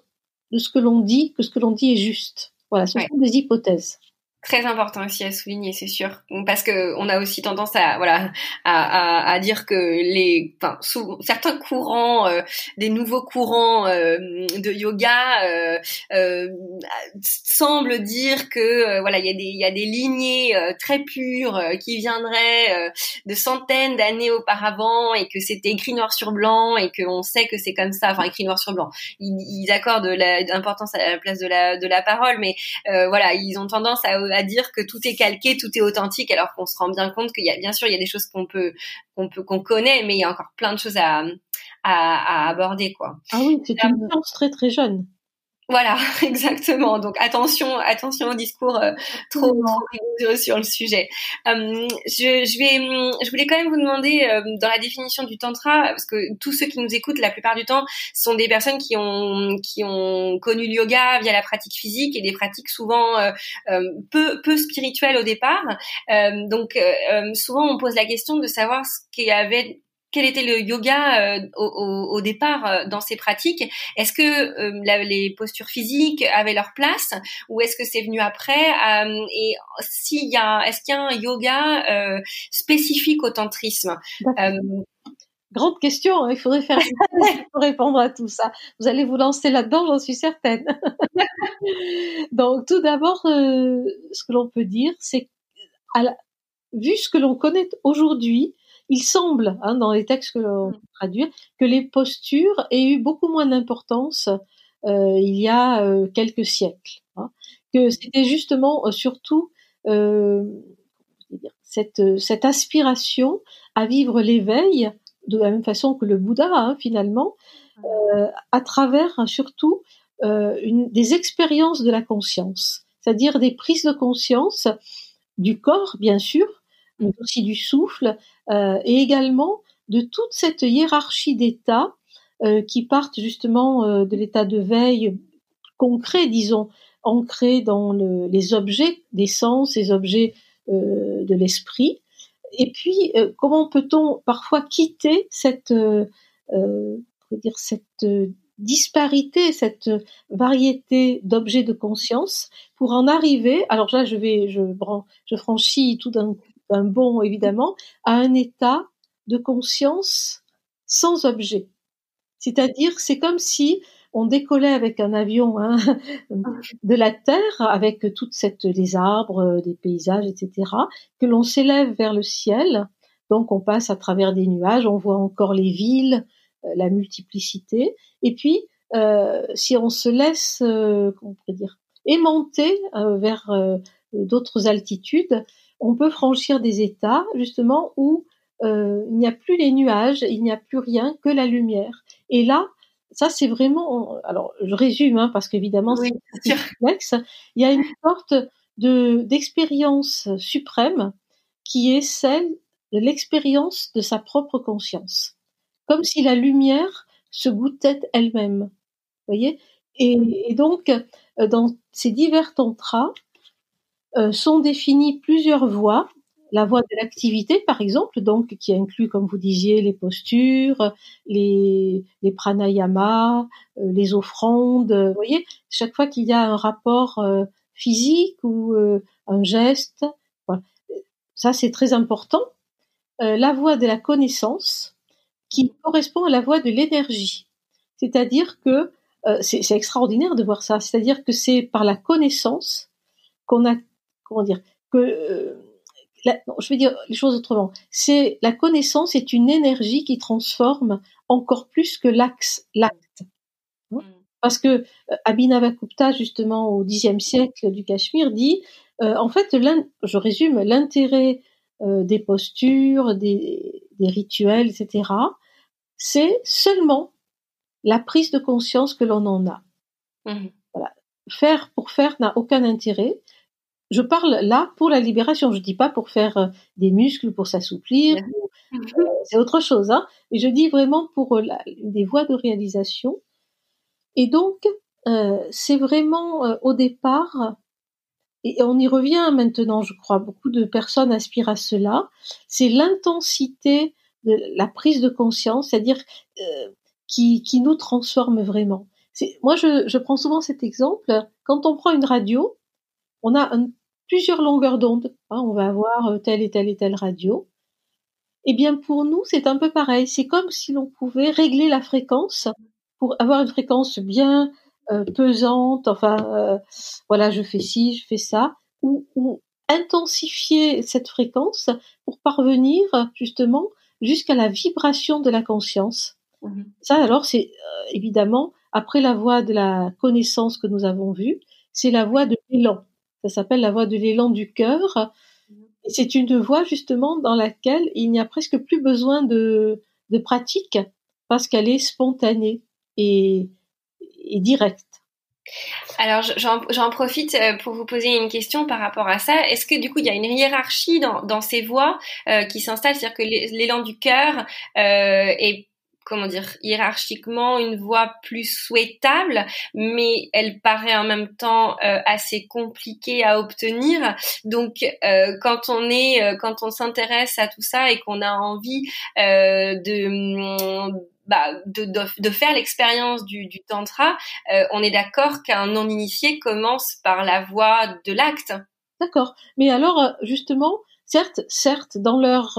de ce que l'on dit, que ce que l'on dit est juste. Voilà, ce sont des hypothèses très important aussi à souligner, c'est sûr, parce que on a aussi tendance à voilà à, à, à dire que les, enfin, certains courants, euh, des nouveaux courants euh, de yoga euh, euh semblent dire que voilà il y a des il y a des lignées très pures qui viendraient de centaines d'années auparavant et que c'était écrit noir sur blanc et qu'on sait que c'est comme ça, enfin écrit noir sur blanc. Ils, ils accordent l'importance à la place de la de la parole, mais voilà ils ont tendance à dire que tout est calqué, tout est authentique, alors qu'on se rend bien compte qu'il y a bien sûr il y a des choses qu'on peut qu'on peut qu'on connaît, mais il y a encore plein de choses à à, aborder quoi. Ah oui, c'est une science très très jeune. Voilà, exactement. Donc attention, attention au discours euh, trop, trop sur le sujet. Euh, je, je, vais, je voulais quand même vous demander euh, dans la définition du tantra, parce que tous ceux qui nous écoutent, la plupart du temps, sont des personnes qui ont qui ont connu le yoga via la pratique physique et des pratiques souvent peu peu spirituelles au départ. donc souvent on pose la question de savoir ce qu'il y avait quel était le yoga euh, au, départ euh, dans ces pratiques? Est-ce que euh, les postures physiques avaient leur place? Ou est-ce que c'est venu après? Et s'il y a, est-ce qu'il y a un yoga spécifique au tantrisme? Grande question, hein, il faudrait faire pour répondre à tout ça. Vous allez vous lancer là-dedans, j'en suis certaine. Donc tout d'abord, ce que l'on peut dire, c'est vu ce que l'on connaît aujourd'hui, il semble, hein, dans les textes que l'on mmh. traduit, que les postures aient eu beaucoup moins d'importance euh, il y a euh, quelques siècles. Hein, que c'était justement euh, surtout euh, cette, cette aspiration à vivre l'éveil de la même façon que le Bouddha hein, finalement, mmh. à travers surtout une, des expériences de la conscience, c'est-à-dire des prises de conscience du corps bien sûr, mais aussi du souffle, euh, et également de toute cette hiérarchie d'états euh, qui partent justement euh, de l'état de veille concret, disons, ancré dans le, les objets des sens, les objets de l'esprit. Et puis, comment peut-on parfois quitter cette, dire cette disparité, cette variété d'objets de conscience pour en arriver. Alors là, je vais, je, franchis tout d'un un bon évidemment, à un état de conscience sans objet. C'est-à-dire, c'est comme si on décollait avec un avion hein, de la Terre, avec toute cette les arbres, des paysages, etc., que l'on s'élève vers le ciel. Donc, on passe à travers des nuages, on voit encore les villes, euh, la multiplicité. Et puis, euh, si on se laisse, euh, comment on dire, aimanter vers d'autres altitudes, on peut franchir des états justement où euh, il n'y a plus les nuages, il n'y a plus rien que la lumière. Et là, ça c'est vraiment, alors je résume hein, parce qu'évidemment c'est complexe. Il y a une sorte de d'expérience suprême qui est celle de l'expérience de sa propre conscience, comme si la lumière se goûtait elle-même. Voyez? Et, et, donc euh, dans ces divers tantras, euh, sont définies plusieurs voies. La voie de l'activité, par exemple, donc qui inclut, comme vous disiez, les postures, les, les pranayamas, euh, les offrandes. Vous voyez, chaque fois qu'il y a un rapport euh, physique ou un geste, voilà. ça c'est très important. la voie de la connaissance, qui correspond à la voie de l'énergie. C'est-à-dire que c'est extraordinaire de voir ça. C'est-à-dire que c'est par la connaissance qu'on a comment dire que euh, je vais dire les choses autrement. C'est la connaissance est une énergie qui transforme encore plus que l'axe l'acte. Hein? Mm. Parce que euh, Abhinavagupta, justement au Xe siècle du Cachemire, dit euh, en fait, je résume l'intérêt des postures, des, rituels, etc. C'est seulement la prise de conscience que l'on en a. Mm. Voilà. Faire pour faire n'a aucun intérêt je parle là pour la libération. Je dis pas pour faire euh, des muscles, pour s'assouplir. Euh, c'est autre chose. Hein. Mais je dis vraiment pour euh, des voies de réalisation. Et donc, c'est vraiment au départ, et on y revient maintenant, je crois, beaucoup de personnes aspirent à cela, c'est l'intensité de la prise de conscience, c'est-à-dire qui, qui nous transforme vraiment. Moi, je, je prends souvent cet exemple. Quand on prend une radio, on a plusieurs longueurs d'onde. Hein, on va avoir euh, telle et telle et telle radio. Eh bien, pour nous, c'est un peu pareil. C'est comme si l'on pouvait régler la fréquence pour avoir une fréquence bien euh, pesante. Enfin, euh, voilà, je fais ci, je fais ça, ou, ou intensifier cette fréquence pour parvenir justement jusqu'à la vibration de la conscience. Mmh ça, alors, c'est évidemment après la voie de la connaissance que nous avons vue, c'est la voie de l'élan. Ça s'appelle la voie de l'élan du cœur. C'est une voie justement dans laquelle il n'y a presque plus besoin de, de pratique parce qu'elle est spontanée et, directe. Alors j'en profite euh, pour vous poser une question par rapport à ça. Est-ce que du coup il y a une hiérarchie dans, dans ces voies euh, qui s'installe, c'est-à-dire que l'élan du cœur euh, est comment dire, hiérarchiquement une voie plus souhaitable, mais elle paraît en même temps euh, assez compliquée à obtenir. Donc, euh, quand on est, euh, quand on s'intéresse à tout ça et qu'on a envie de bah, de, de, faire l'expérience du, du tantra, on est d'accord qu'un non-initié commence par la voie de l'acte. D'accord. Mais alors, justement, certes, certes, dans leur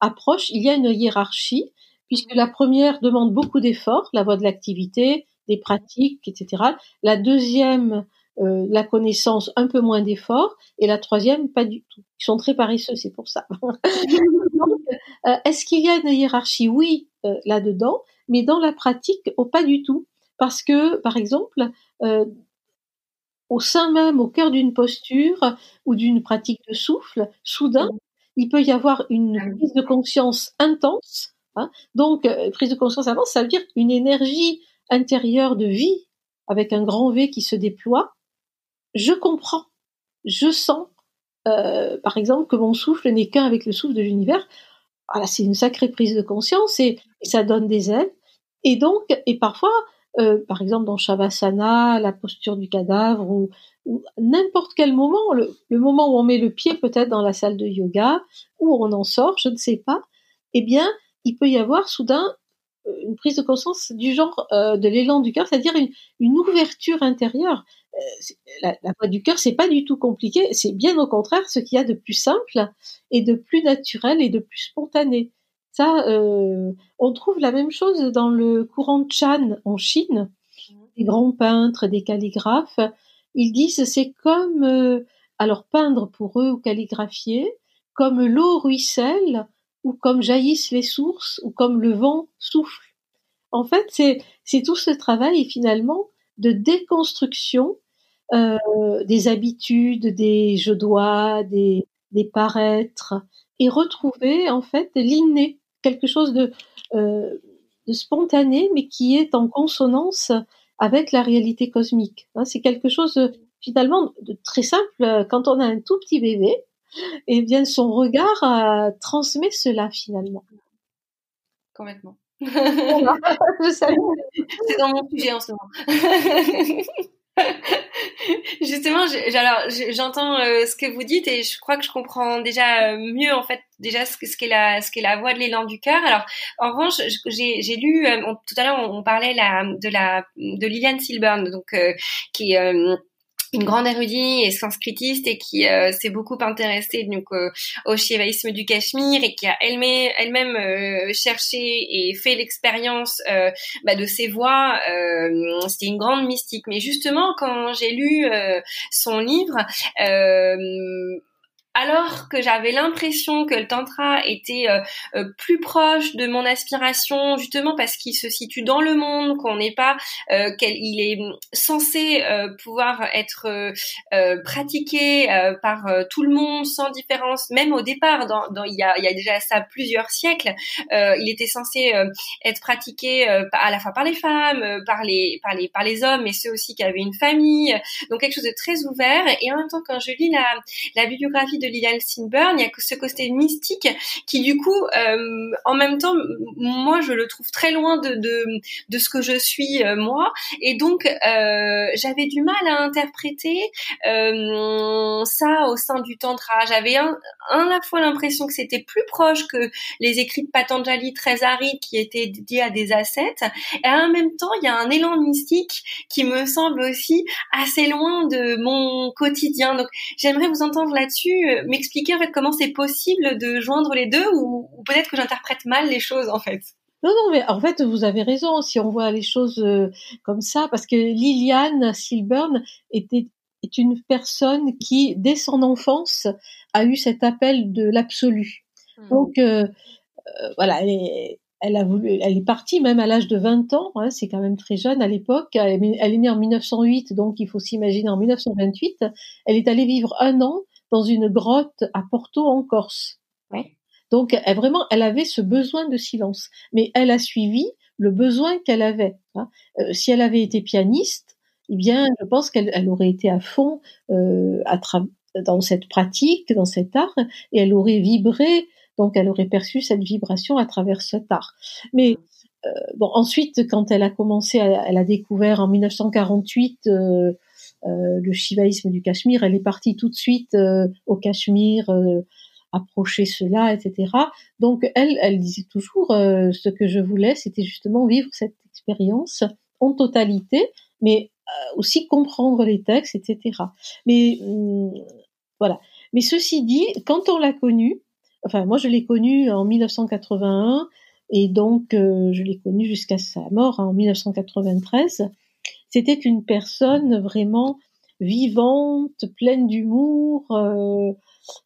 approche, il y a une hiérarchie, puisque la première demande beaucoup d'efforts, la voie de l'activité, des pratiques, etc. La deuxième, euh, la connaissance, un peu moins d'efforts, et la troisième, pas du tout. Ils sont très paresseux, c'est pour ça. Euh, est-ce qu'il y a une hiérarchie? Oui, euh, là-dedans, mais dans la pratique, oh, pas du tout. Parce que, par exemple, au sein même, au cœur d'une posture ou d'une pratique de souffle, soudain, il peut y avoir une ah prise de conscience intense Hein. Donc, euh, prise de conscience avant, ça veut dire une énergie intérieure de vie avec un grand V qui se déploie. Je comprends, je sens, euh, par exemple, que mon souffle n'est qu'un avec le souffle de l'univers. Voilà, c'est une sacrée prise de conscience et, ça donne des ailes. Et donc, et parfois, euh, par exemple dans Shavasana, la posture du cadavre ou, n'importe quel moment, le, moment où on met le pied peut-être dans la salle de yoga, où on en sort, je ne sais pas, eh bien, il peut y avoir soudain euh, une prise de conscience du genre euh, de l'élan du cœur, c'est-à-dire une, ouverture intérieure. Euh, la, la, voie du cœur, c'est pas du tout compliqué, c'est bien au contraire ce qu'il y a de plus simple et de plus naturel et de plus spontané. Ça, on trouve la même chose dans le courant Chan en Chine. Des grands peintres, des calligraphes, ils disent c'est comme alors peindre pour eux ou calligraphier, comme l'eau ruisselle ou comme jaillissent les sources, ou comme le vent souffle. En fait, c'est, tout ce travail finalement de déconstruction euh, des habitudes, des je dois, des, des paraîtres, et retrouver en fait l'inné, quelque chose de, euh, de spontané, mais qui est en consonance avec la réalité cosmique. Hein, c'est quelque chose finalement de très simple. Quand on a un tout petit bébé, et bien son regard euh, transmet cela finalement. Complètement. C'est dans mon sujet en ce moment. Justement, j'entends euh, ce que vous dites et je crois que je comprends déjà euh, mieux en fait déjà ce, ce qu'est la ce qu'est la voix de l'élan du cœur. Alors en revanche, j'ai lu tout à l'heure on, parlait la, de la de Liliane Silburn donc qui est une grande érudite et sanskritiste et qui euh, s'est beaucoup intéressée donc euh, au shivaïsme du Cachemire et qui a elle-même elle-même euh, cherché et fait l'expérience bah, de ses voix. C'était une grande mystique. Mais justement, quand j'ai lu son livre, alors que j'avais l'impression que le tantra était euh, euh, plus proche de mon aspiration, justement parce qu'il se situe dans le monde, qu'on n'est pas, euh, qu'il est censé pouvoir être pratiqué par tout le monde sans différence, même au départ, dans, il, y a, déjà ça plusieurs siècles, il était censé être pratiqué à la fois par les femmes, par les, par les, par les hommes, mais ceux aussi qui avaient une famille, donc quelque chose de très ouvert. Et en même temps, quand je lis la bibliographie de Lilian Sinburn, il y a ce côté mystique qui du coup, euh, en même temps, moi je le trouve très loin de de, ce que je suis euh, moi, et donc euh, j'avais du mal à interpréter ça au sein du tantra. J'avais à la fois l'impression que c'était plus proche que les écrits de Patanjali très arides qui étaient dédiés à des ascètes, et en même temps il y a un élan mystique qui me semble aussi assez loin de mon quotidien. Donc j'aimerais vous entendre là-dessus, m'expliquer en fait comment c'est possible de joindre les deux ou, peut-être que j'interprète mal les choses en fait. Non, non, mais en fait, vous avez raison si on voit les choses euh, comme ça, parce que Liliane Silburn était est une personne qui, dès son enfance, a eu cet appel de l'absolu. Hmm. Donc, euh, euh, voilà, elle est, elle a voulu, elle est partie même à l'âge de 20 ans, hein, c'est quand même très jeune à l'époque. Elle, elle, est née en 1908, donc il faut s'imaginer en 1928. Elle est allée vivre un an dans une grotte à Porto en Corse. Donc elle, vraiment, elle avait ce besoin de silence, mais elle a suivi le besoin qu'elle avait. Hein. Euh, si elle avait été pianiste, eh bien, je pense qu'elle elle aurait été à fond euh, à dans cette pratique, dans cet art, et elle aurait vibré. Donc, elle aurait perçu cette vibration à travers cet art. Mais euh, bon, ensuite, quand elle a commencé, elle a découvert en 1948 euh, le shivaïsme du Cachemire. Elle est partie tout de suite euh, au Cachemire euh, approcher cela, etc. Donc elle, elle disait toujours ce que je voulais, c'était justement vivre cette expérience en totalité, mais aussi comprendre les textes, etc. Mais hum, voilà. Mais ceci dit, quand on l'a connue, enfin moi je l'ai connue en 1981 et donc je l'ai connue jusqu'à sa mort hein, en 1993. C'était une personne vraiment vivante, pleine d'humour, euh,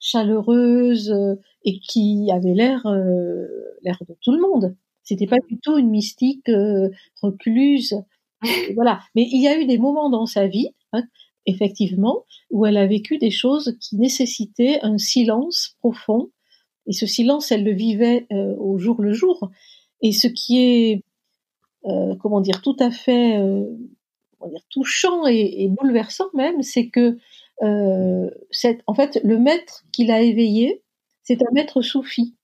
chaleureuse euh, et qui avait l'air euh, l'air de tout le monde. C'était pas du tout une mystique recluse. voilà. Mais il y a eu des moments dans sa vie, hein, effectivement, où elle a vécu des choses qui nécessitaient un silence profond. Et ce silence, elle le vivait au jour le jour. Et ce qui est, comment dire, tout à fait dire, touchant et, bouleversant même, c'est que euh, en fait le maître qui l'a éveillé, c'est un maître soufi.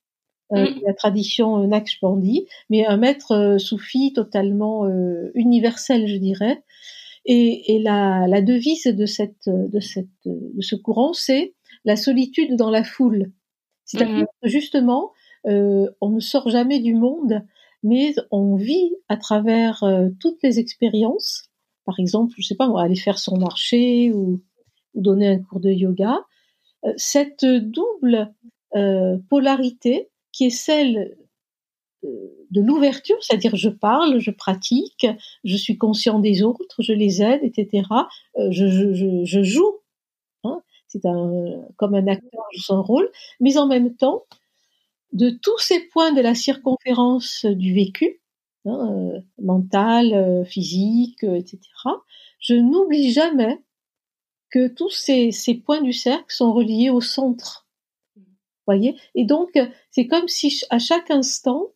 Euh, mm. La tradition Naqshbandi, mais un maître euh, soufi totalement euh, universel, je dirais. Et, et la, la, devise de, cette, de, cette, de ce courant, c'est la solitude dans la foule. C'est-à-dire mm. que justement, euh, on ne sort jamais du monde, mais on vit à travers toutes les expériences par exemple, je sais pas, aller faire son marché ou, donner un cours de yoga, euh, cette double euh, polarité qui est celle euh, de l'ouverture, c'est-à-dire je parle, je pratique, je suis conscient des autres, je les aide, etc. je, joue, hein, c'est comme un acteur joue son rôle, mais en même temps, de tous ces points de la circonférence du vécu, Hein, euh, mental, euh, physique, euh, etc. Je n'oublie jamais que tous ces, points du cercle sont reliés au centre. Voyez? Et donc, c'est comme si à chaque instant,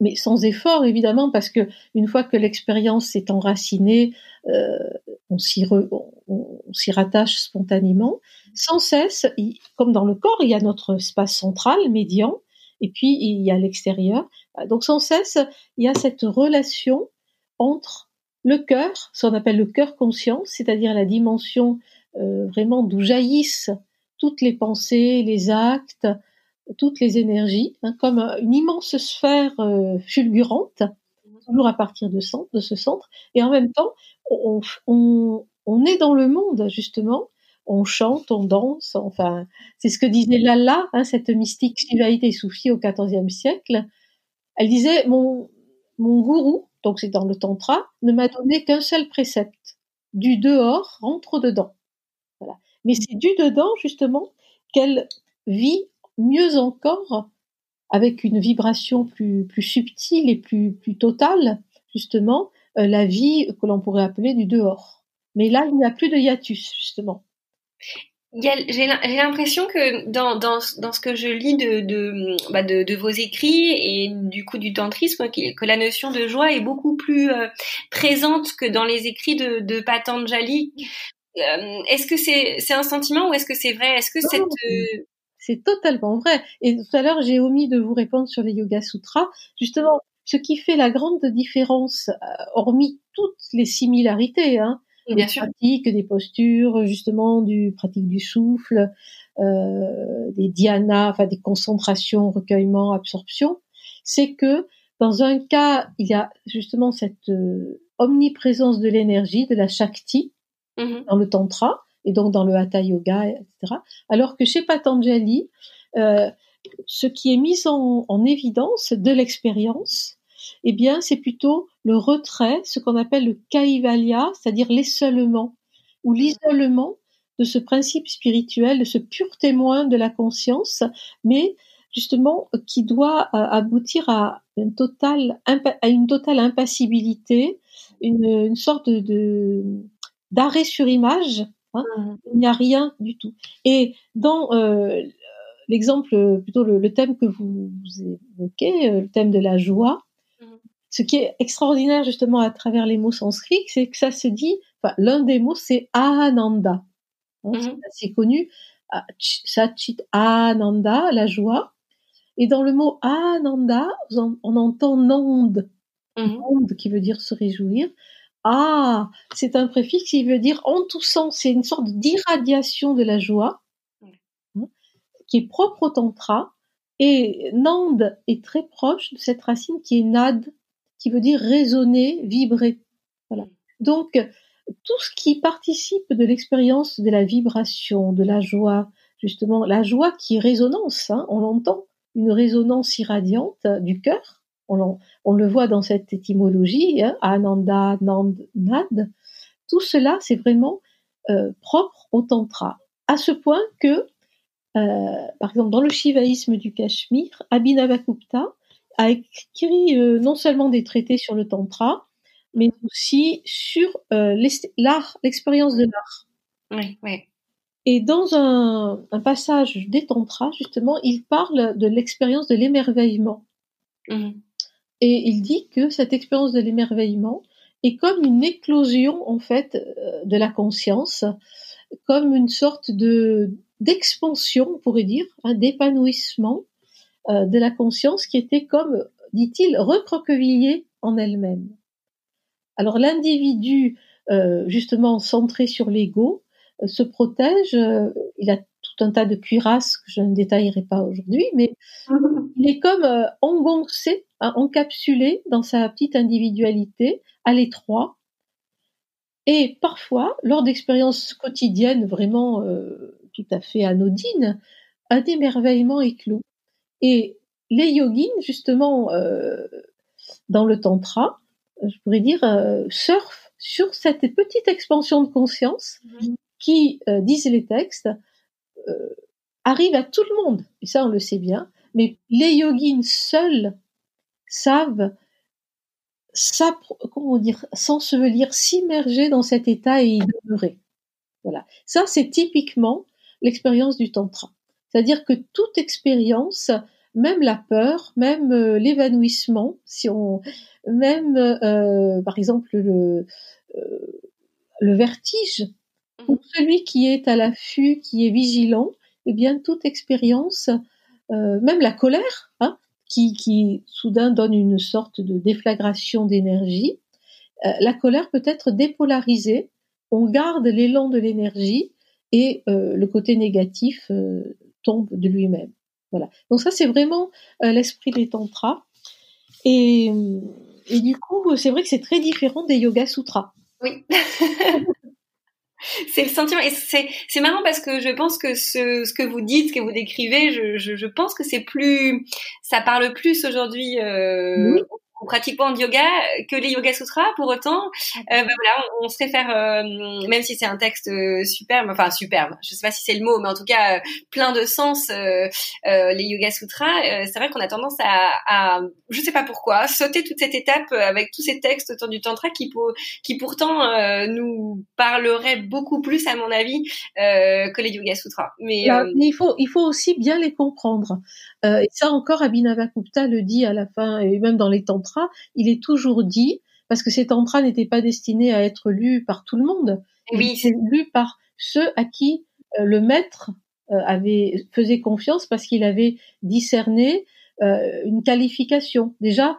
mais sans effort évidemment, parce que une fois que l'expérience s'est enracinée, on s'y rattache spontanément. Sans cesse, comme dans le corps, il y a notre espace central, médian, et puis il y a l'extérieur. Donc sans cesse, il y a cette relation entre le cœur, ce qu'on appelle le cœur conscient, c'est-à-dire la dimension euh, vraiment d'où jaillissent toutes les pensées, les actes, toutes les énergies, hein, comme une immense sphère euh, fulgurante, toujours à partir de, ce centre, et en même temps, on est dans le monde, justement, on chante, on danse, enfin, c'est ce que disait Lalla, hein, cette mystique shivaïte et soufie au XIVe siècle. Elle disait, mon, mon gourou, donc c'est dans le tantra, ne m'a donné qu'un seul précepte. Du dehors, rentre dedans. Voilà. Mais c'est du dedans, justement, qu'elle vit mieux encore avec une vibration plus, plus subtile et plus, plus totale, justement, euh, la vie que l'on pourrait appeler du dehors. Mais là, il n'y a plus de hiatus, justement. J'ai l'impression que dans, dans, dans, ce que je lis de, de, bah de, de, vos écrits et du coup du tantrisme, que la notion de joie est beaucoup plus euh, présente que dans les écrits de, de Patanjali. Euh, est-ce que c'est un sentiment ou est-ce que c'est vrai? Est-ce que cette euh, c'est totalement vrai. Et tout à l'heure, j'ai omis de vous répondre sur les Yoga Sutras. Justement, ce qui fait la grande différence, hormis toutes les similarités, hein, des pratiques, des postures, justement, du pratique du souffle, euh, des dhyana, enfin des concentrations, recueillement, absorption, c'est que dans un cas, il y a justement cette euh, omniprésence de l'énergie, de la shakti, mm-hmm. dans le tantra, et donc dans le hatha yoga, etc. Alors que chez Patanjali, euh, ce qui est mis en, en évidence de l'expérience, eh bien, c'est plutôt le retrait, ce qu'on appelle le kaivalya, c'est-à-dire l'isolement, ou l'isolement de ce principe spirituel, de ce pur témoin de la conscience, mais justement qui doit euh, aboutir à une totale, à une totale impassibilité, une, sorte de d'arrêt sur image. Hein. Mmh. Il n'y a rien du tout. Et dans euh, l'exemple, plutôt le, thème que vous, vous évoquez, euh, le thème de la joie, ce qui est extraordinaire justement à travers les mots sanscrits, c'est que ça se dit, enfin, l'un des mots c'est Ananda. Hein, C'est mhm. assez connu. Ah, Satchit Ananda, la joie. Et dans le mot Ananda, on entend Nand, mhm. Nand qui veut dire se réjouir. Ah, c'est un préfixe qui veut dire en tout sens, c'est une sorte d'irradiation de la joie hein, qui est propre au tantra. Et Nand est très proche de cette racine qui est Nad, qui veut dire résonner, vibrer. Donc, tout ce qui participe de l'expérience de la vibration, de la joie, justement, la joie qui est résonance, hein, on l'entend, une résonance irradiante du cœur, on, le voit dans cette étymologie, hein, Ananda, Nand, Nad, tout cela, c'est vraiment euh, propre au Tantra, à ce point que, euh, par exemple, dans le shivaïsme du Cachemire, Abhinavagupta a écrit euh, non seulement des traités sur le tantra, mais aussi sur euh, l'art, l'expérience de l'art. Oui, oui. Et dans un, un, passage des tantras, justement, il parle de l'expérience de l'émerveillement. Mmh. Et il dit que cette expérience de l'émerveillement est comme une éclosion, en fait, euh, de la conscience, comme une sorte de d'expansion, on pourrait dire, hein, d'épanouissement euh, de la conscience qui était comme, dit-il, recroquevillée en elle-même. Alors l'individu, euh, justement centré sur l'ego, euh, se protège. il a tout un tas de cuirasses que je ne détaillerai pas aujourd'hui, mais il est comme engoncé, hein, encapsulé dans sa petite individualité, à l'étroit. Et parfois, lors d'expériences quotidiennes vraiment tout à fait anodines, un émerveillement éclos. Et les yogines, justement, euh, dans le tantra, je pourrais dire, euh, surfent sur cette petite expansion de conscience mhm. qui, euh, disent les textes, arrive à tout le monde. Et ça, on le sait bien. Mais les yogines seuls savent comment dire, s'ensevelir, s'immerger dans cet état et y demeurer. Voilà. Ça, c'est typiquement l'expérience du tantra. C'est-à-dire que toute expérience même la peur, même euh, l'évanouissement, si on, même euh, par exemple le, euh, le vertige, mmh. pour celui qui est à l'affût, qui est vigilant, eh bien toute expérience, même la colère, hein, qui, qui soudain donne une sorte de déflagration d'énergie, la colère peut être dépolarisée. On garde l'élan de l'énergie et le côté négatif tombe de lui-même. Voilà. Donc ça, c'est vraiment euh, l'esprit des tantras. Et, et du coup, c'est vrai que c'est très différent des yoga sutras. Oui. c'est le sentiment et c'est marrant parce que je pense que ce, ce que vous dites, ce que vous décrivez, je, je, je pense que c'est plus ça parle plus aujourd'hui euh, on pratique pas en yoga que les Yoga Sutras. Pour autant, euh, bah, voilà, on, se réfère, euh, même si c'est un texte euh, superbe, enfin superbe, je sais pas si c'est le mot, mais en tout cas plein de sens, les Yoga Sutras. c'est vrai qu'on a tendance à, à, je sais pas pourquoi, sauter toute cette étape avec tous ces textes autour du tantra qui, qui pourtant nous parleraient beaucoup plus, à mon avis, que les Yoga Sutras. Mais, mais il faut, il faut aussi bien les comprendre. et ça encore, Abhinavakupta le dit à la fin, et même dans les tantras, il est toujours dit, parce que ces tantras n'étaient pas destinés à être lus par tout le monde, oui. c'est lu par ceux à qui euh, le maître euh, avait faisait confiance parce qu'il avait discerné euh, une qualification. Déjà,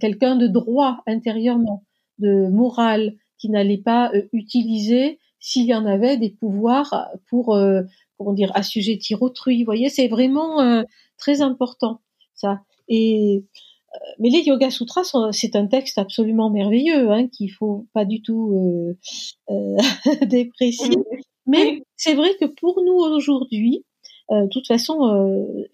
quelqu'un de droit intérieurement, de moral, qui n'allait pas utiliser s'il y en avait des pouvoirs pour comment dire assujettir autrui. Vous voyez, c'est vraiment très important ça. Et mais les Yoga Sutras, c'est un texte absolument merveilleux, hein, qu'il faut pas du tout euh, euh, déprécier. Mais c'est vrai que pour nous aujourd'hui, euh, de toute façon, euh,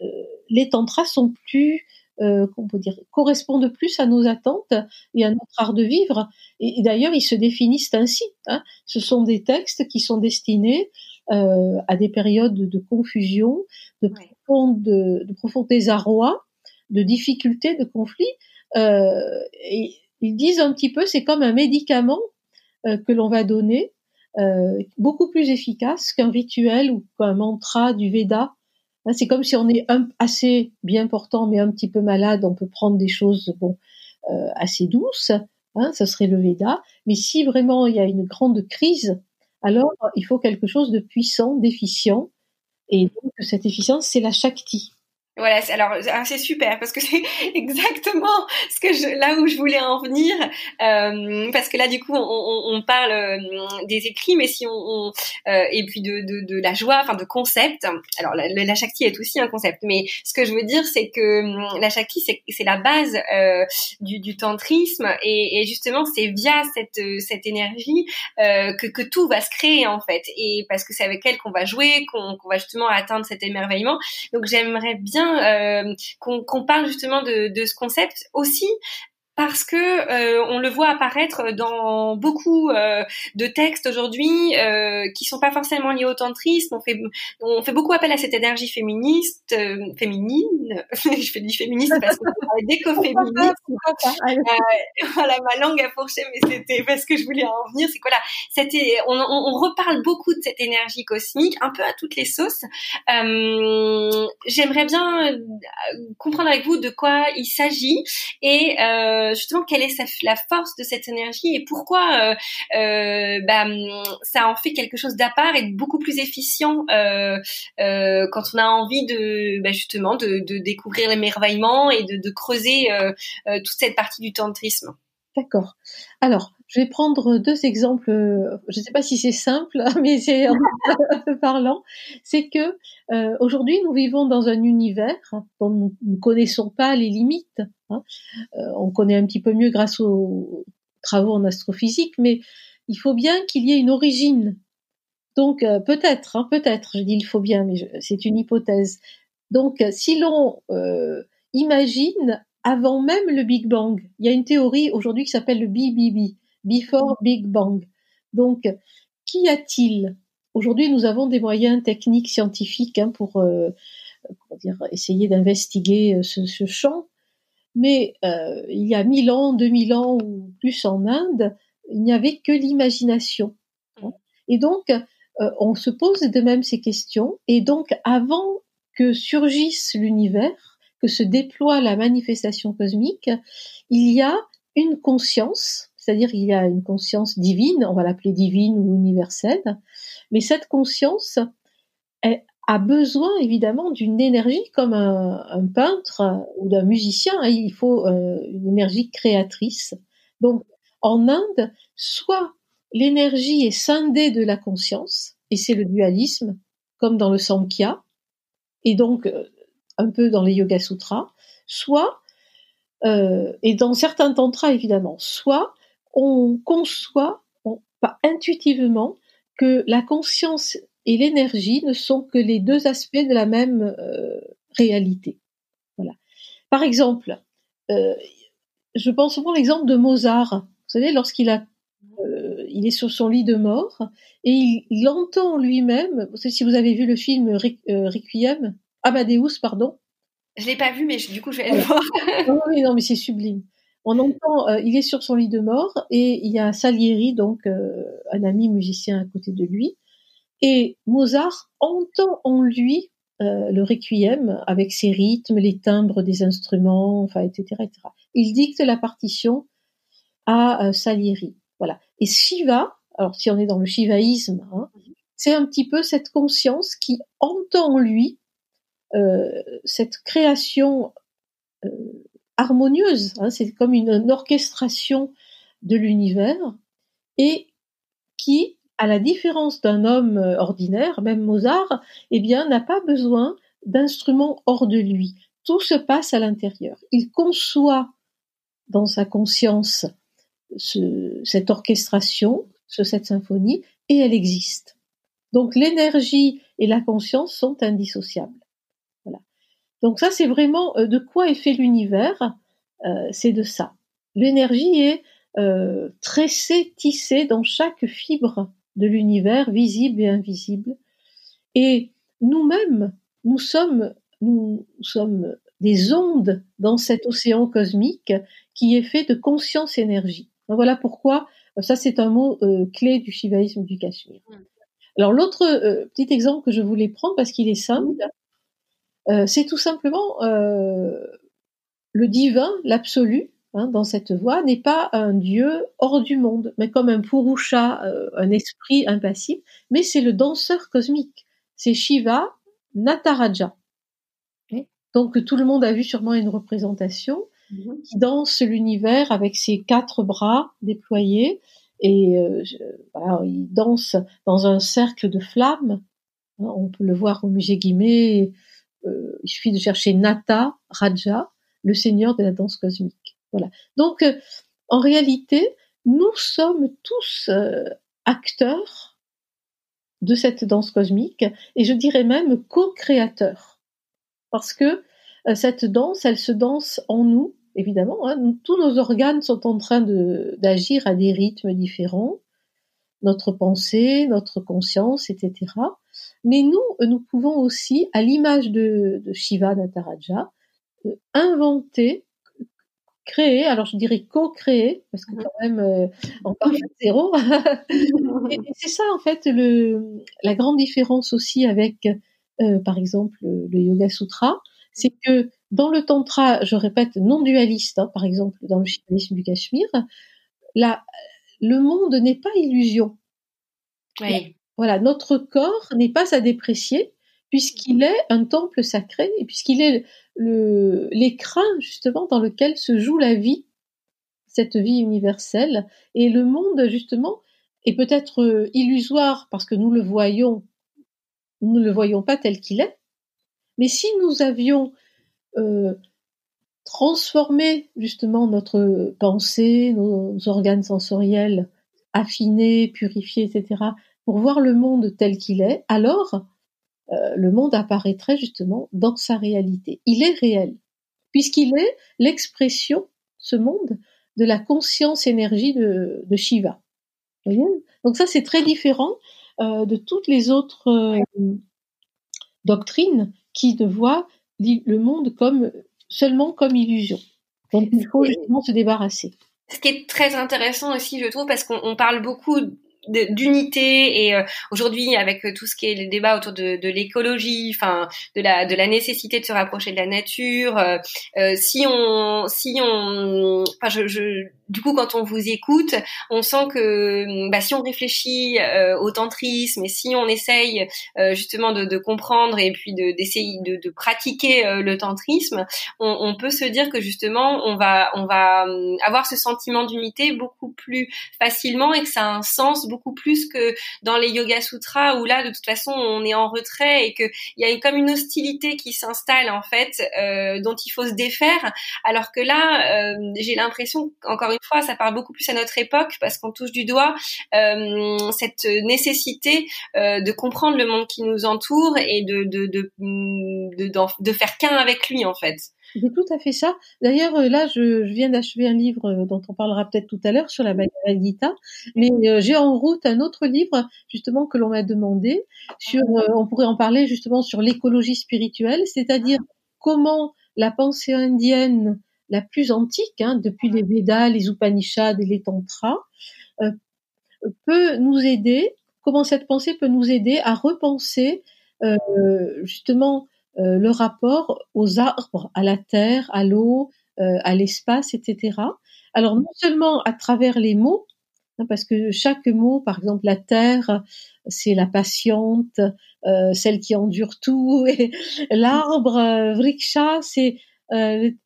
les tantras sont plus, euh, qu'on peut dire, correspondent plus à nos attentes et à notre art de vivre. Et, d'ailleurs, ils se définissent ainsi. Hein. Ce sont des textes qui sont destinés à des périodes de confusion, de, profond, de, de profond désarroi, de difficultés, de conflits. Euh, et ils disent un petit peu, c'est comme un médicament euh, que l'on va donner, euh, beaucoup plus efficace qu'un rituel ou qu'un mantra du Veda. Hein, c'est comme si on est un, assez bien portant mais un petit peu malade, on peut prendre des choses bon assez douces. Hein, ça serait le Veda. Mais si vraiment il y a une grande crise, alors il faut quelque chose de puissant, d'efficient. Et donc cette efficience, c'est la Shakti. Voilà, alors ah, c'est super parce que c'est exactement ce que je, là où je voulais en venir, euh, parce que là du coup on, on, parle euh, des écrits, mais si on, on euh, et puis de, de, de, la joie, enfin de concept. Alors la, la, Shakti est aussi un concept, mais ce que je veux dire c'est que hum, la Shakti c'est la base euh, du, du tantrisme et, et justement c'est via cette cette énergie euh, que que tout va se créer en fait, et parce que c'est avec elle qu'on va jouer, qu'on va justement atteindre cet émerveillement. Donc j'aimerais bien euh, qu'on parle justement de, de, ce concept. Aussi parce que euh, on le voit apparaître dans beaucoup euh, de textes aujourd'hui euh, qui sont pas forcément liés au tantrisme. On fait on fait beaucoup appel à cette énergie féministe, euh, féminine. je fais du féministe parce qu'on parlait d'écoféminisme. Euh, voilà, ma langue a fourché, mais c'était parce que je voulais en venir. C'est quoi là C'était on, on, on, reparle beaucoup de cette énergie cosmique, un peu à toutes les sauces. Euh, j'aimerais bien comprendre avec vous de quoi il s'agit et euh, justement quelle est la force de cette énergie et pourquoi euh, euh, bah, ça en fait quelque chose d'à et beaucoup plus efficient quand on a envie de bah, justement de, découvrir l'émerveillement et de, creuser toute cette partie du tantrisme? D'accord. Alors, je vais prendre deux exemples. Je ne sais pas si c'est simple, mais c'est parlant. C'est que aujourd'hui, nous vivons dans un univers dont nous ne connaissons pas les limites. Hein. Euh, on connaît un petit peu mieux grâce aux travaux en astrophysique, mais il faut bien qu'il y ait une origine. Donc euh, peut-être, hein, peut-être, je dis il faut bien, mais c'est une hypothèse. Donc si l'on euh, imagine avant même le Big Bang, il y a une théorie aujourd'hui qui s'appelle le BBB, Before Big Bang. Donc qu'y a-t-il? Aujourd'hui, nous avons des moyens techniques, scientifiques hein, pour dire, essayer d'investiguer ce, ce champ. Mais euh, il y a mille ans, deux mille ans ou plus en Inde, il n'y avait que l'imagination. Et donc, euh, on se pose de même ces questions. Et donc, avant que surgisse l'univers, que se déploie la manifestation cosmique, il y a une conscience, c'est-à-dire il y a une conscience divine, on va l'appeler divine ou universelle, mais cette conscience, a besoin évidemment d'une énergie comme un, peintre ou d'un musicien. Hein. il faut euh, une énergie créatrice. Donc en Inde, soit l'énergie est scindée de la conscience, et c'est le dualisme, comme dans le Samkhya, et donc euh, un peu dans les Yoga Sutras, soit, euh, et dans certains tantras évidemment, soit on conçoit pas intuitivement que la conscience et l'énergie ne sont que les deux aspects de la même euh, réalité. Voilà. Par exemple, euh, je pense souvent l'exemple de Mozart. Vous savez, lorsqu'il a, il est sur son lit de mort et il, entend lui-même. Si vous avez vu le film Requiem, Amadeus, pardon. Je l'ai pas vu, mais du coup, je vais aller le voir. non, non, mais c'est sublime. On entend, euh, il est sur son lit de mort et il y a Salieri, donc un ami musicien à côté de lui, et Mozart entend en lui euh, le requiem avec ses rythmes, les timbres des instruments, enfin, etc., etc. Il dicte la partition à euh, Salieri. Voilà. Et Shiva, alors si on est dans le shivaïsme, hein, c'est un petit peu cette conscience qui entend en lui euh, cette création harmonieuse. Hein, c'est comme une orchestration de l'univers et qui à la différence d'un homme euh, ordinaire, même Mozart, eh n'a pas besoin d'instruments hors de lui. Tout se passe à l'intérieur. Il conçoit dans sa conscience cette orchestration, cette symphonie, et elle existe. Donc l'énergie et la conscience sont indissociables. Donc ça, c'est vraiment euh, de quoi est fait l'univers. Euh, c'est de ça. L'énergie est tressée, tissée dans chaque fibre de l'univers, visible et invisible. Et nous-mêmes, nous sommes, nous sommes des ondes dans cet océan cosmique qui est fait de conscience-énergie. Voilà pourquoi, ça c'est un mot euh, clé du shivaïsme du Cachemire. Mm. Alors l'autre euh, petit exemple que je voulais prendre parce qu'il est simple, euh, c'est tout simplement le divin, l'absolu, Hein, dans cette voie n'est pas un dieu hors du monde, mais comme un purusha, euh, un esprit impassible, mais c'est le danseur cosmique. C'est Shiva Nataraja. Donc tout le monde a vu sûrement une représentation mhm. qui danse l'univers avec ses quatre bras déployés et euh, il danse dans un cercle de flammes. Hein, on peut le voir au musée Guimet. Euh, il suffit de chercher Nata Raja, le seigneur de la danse cosmique. Voilà. Donc, euh, en réalité, nous sommes tous euh, acteurs de cette danse cosmique et je dirais même co-créateurs. Parce que cette danse, elle se danse en nous, évidemment. Hein. tous nos organes sont en train d'agir à des rythmes différents, notre pensée, notre conscience, etc. Mais nous, nous pouvons aussi, à l'image de, de Shiva Nataraja, inventer créer, alors je dirais co-créer, parce que mmh. quand même, euh, on part de zéro. et, c'est ça, en fait, le, la grande différence aussi avec, euh, par exemple, le Yoga Sutra, c'est que dans le Tantra, je répète, non dualiste, hein, par exemple, dans le shamanisme du Cachemire, la, le monde n'est pas illusion. Oui. Voilà, notre corps n'est pas à déprécier, puisqu'il est un temple sacré, et puisqu'il est l'écrin justement dans lequel se joue la vie, cette vie universelle, et le monde justement est peut-être euh, illusoire parce que nous le voyons, nous ne le voyons pas tel qu'il est, mais si nous avions euh, transformé justement notre pensée, nos organes sensoriels, affinés, purifiés, etc., pour voir le monde tel qu'il est, alors euh, le monde apparaîtrait justement dans sa réalité. Il est réel, puisqu'il est l'expression, ce monde, de la conscience-énergie de, Shiva. Donc ça, c'est très différent euh, de toutes les autres euh, doctrines qui ne voient le monde comme seulement comme illusion. Donc il faut justement se débarrasser. Ce qui est très intéressant aussi, je trouve, parce qu'on parle beaucoup d'unité et euh, aujourd'hui avec euh, tout ce qui est les débats autour de, de l'écologie, enfin de la de la nécessité de se rapprocher de la nature, euh, si on si on, enfin je, je du coup, quand on vous écoute, on sent que bah, si on réfléchit euh, au tantrisme et si on essaye euh, justement de, de, comprendre et puis d'essayer de, de, pratiquer euh, le tantrisme, on, on, peut se dire que justement, on va, on va hum, avoir ce sentiment d'unité beaucoup plus facilement et que ça a un sens beaucoup plus que dans les Yoga Sutras où là, de toute façon, on est en retrait et qu'il y a comme une hostilité qui s'installe en fait, dont il faut se défaire, alors que là, j'ai l'impression encore une fois, ça parle beaucoup plus à notre époque parce qu'on touche du doigt euh, cette nécessité euh, de comprendre le monde qui nous entoure et de de de, de, faire qu'un avec lui en fait. C'est tout à fait ça. D'ailleurs, euh, là, je, je viens d'achever un livre euh, dont on parlera peut-être tout à l'heure sur la Bhagavad Gita, mais euh, j'ai en route un autre livre justement que l'on m'a demandé sur, on pourrait en parler justement sur l'écologie spirituelle, c'est-à-dire comment la pensée indienne la plus antique, hein, depuis les Védas, les Upanishads et les Tantras, peut nous aider. Comment cette pensée peut nous aider à repenser justement euh, le rapport aux arbres, à la terre, à l'eau, euh, à l'espace, etc. Alors non seulement à travers les mots, hein, parce que chaque mot, par exemple la terre, c'est la patiente, euh, celle qui endure tout, et l'arbre, vriksha, c'est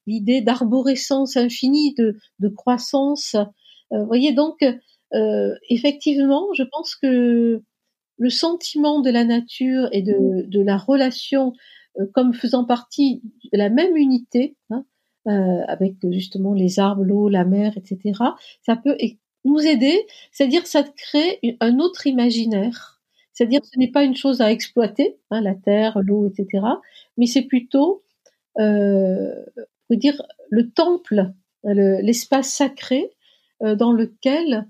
l'idée d'arborescence infinie, de, de croissance. vous voyez donc, effectivement, je pense que le sentiment de la nature et de, de la relation euh, comme faisant partie de la même unité, hein, euh, avec justement les arbres, l'eau, la mer, etc. Ça peut nous aider, c'est-à-dire ça crée un autre imaginaire. C'est-à-dire ce n'est pas une chose à exploiter, hein, la terre, l'eau, etc. Mais c'est plutôt, euh, dire, le temple, l'espace sacré euh, dans lequel,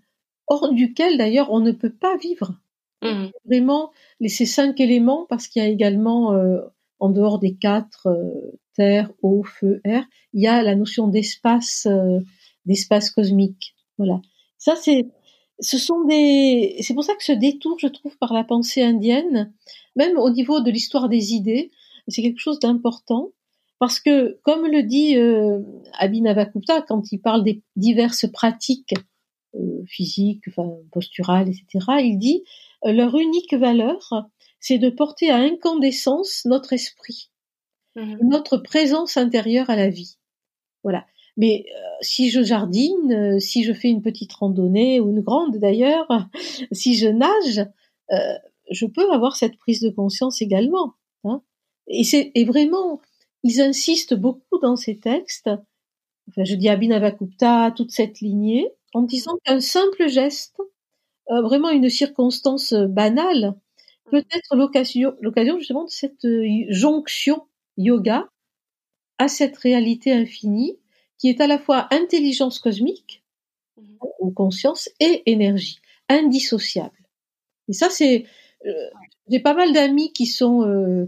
hors duquel d'ailleurs on ne peut pas vivre. Mmh. Vraiment, ces cinq éléments, parce qu'il y a également euh, en dehors des quatre euh, terre, eau, feu, air, il y a la notion d'espace, euh, d'espace cosmique. Voilà. Ça c'est, ce sont des, c'est pour ça que ce détour, je trouve, par la pensée indienne, même au niveau de l'histoire des idées, c'est quelque chose d'important. Parce que, comme le dit euh, Abhinavakupta quand il parle des diverses pratiques euh, physiques, enfin, posturales, etc., il dit leur unique valeur, c'est de porter à incandescence notre esprit, mmh notre présence intérieure à la vie. Voilà. Mais euh, si je jardine, euh, si je fais une petite randonnée ou une grande d'ailleurs, si je nage, euh, je peux avoir cette prise de conscience également. Hein. Et c'est et vraiment, ils insistent beaucoup dans ces textes. Enfin, je dis Abhinavakupta, toute cette lignée, en disant qu'un simple geste, vraiment une circonstance banale, peut-être l'occasion, l'occasion justement de cette euh, jonction yoga à cette réalité infinie qui est à la fois intelligence cosmique mmh ou conscience et énergie indissociable. Et ça c'est euh, j'ai pas mal d'amis qui sont euh,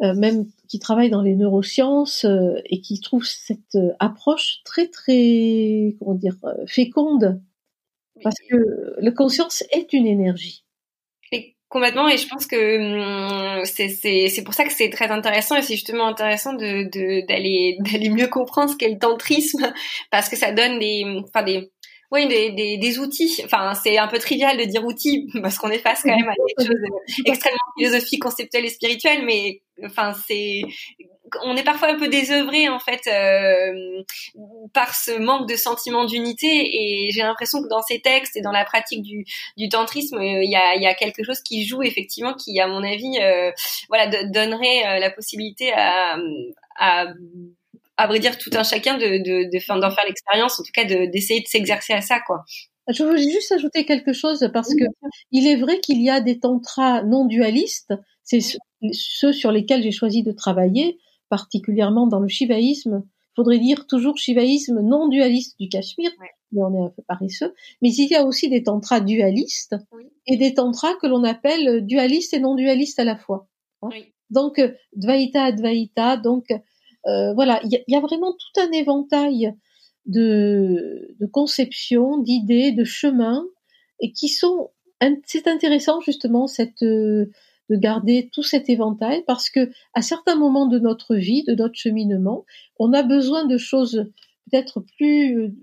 même qui travaillent dans les neurosciences et qui trouvent cette approche très très comment dire féconde parce que la conscience est une énergie. Complètement, et je pense que hum, c'est pour ça que c'est très intéressant et c'est justement intéressant de d'aller d'aller mieux comprendre ce qu'est le tantrisme parce que ça donne des enfin des oui des, des, des outils. Enfin c'est un peu trivial de dire outils parce qu'on est face quand même à des choses extrêmement philosophiques, conceptuelles et spirituelles, mais enfin c'est on est parfois un peu désœuvré en fait euh, par ce manque de sentiment d'unité. Et j'ai l'impression que dans ces textes et dans la pratique du, du tantrisme euh, il y, a, y, a, quelque chose qui joue effectivement qui à mon avis euh, voilà donnerait la possibilité à, à à vrai dire tout un chacun de d'en de, d'en faire l'expérience en tout cas d'essayer de, s'exercer à ça quoi. Je veux juste ajouter quelque chose parce que il est vrai qu'il y a des tantras non dualistes, c'est ceux sur lesquels j'ai choisi de travailler, particulièrement dans le shivaïsme. Faudrait dire toujours shivaïsme non dualiste du Cachemire, mais on est un peu paresseux. Mais il y a aussi des tantras dualistes et des tantras que l'on appelle dualistes et non dualistes à la fois. Hein. Donc Dvaita Advaita, donc euh, voilà, il y, a vraiment tout un éventail de, de conceptions, d'idées, de chemins, et qui sont c'est intéressant justement cette de garder tout cet éventail parce que à certains moments de notre vie, de notre cheminement, on a besoin de choses peut-être plus euh,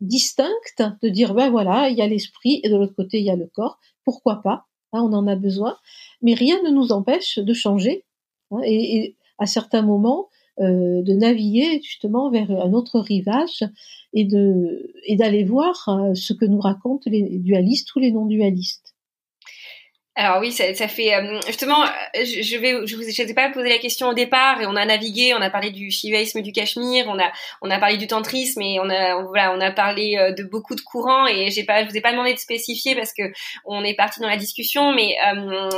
distinctes, de dire ben voilà, il y a l'esprit et de l'autre côté il y a le corps, pourquoi pas, hein, on en a besoin, mais rien ne nous empêche de changer hein, et, à certains moments euh, de naviguer justement vers un autre rivage et de et d'aller voir euh, ce que nous racontent les dualistes ou les non dualistes. Alors oui, ça, ça fait euh, justement. Euh, je, je vais, je vous, ai pas posé la question au départ et on a navigué, on a parlé du shivaïsme du Cachemire, on a, on a parlé du tantrisme et on a, voilà, on a parlé euh, de beaucoup de courants et j'ai pas, je vous ai pas demandé de spécifier parce que on est parti dans la discussion, mais euh,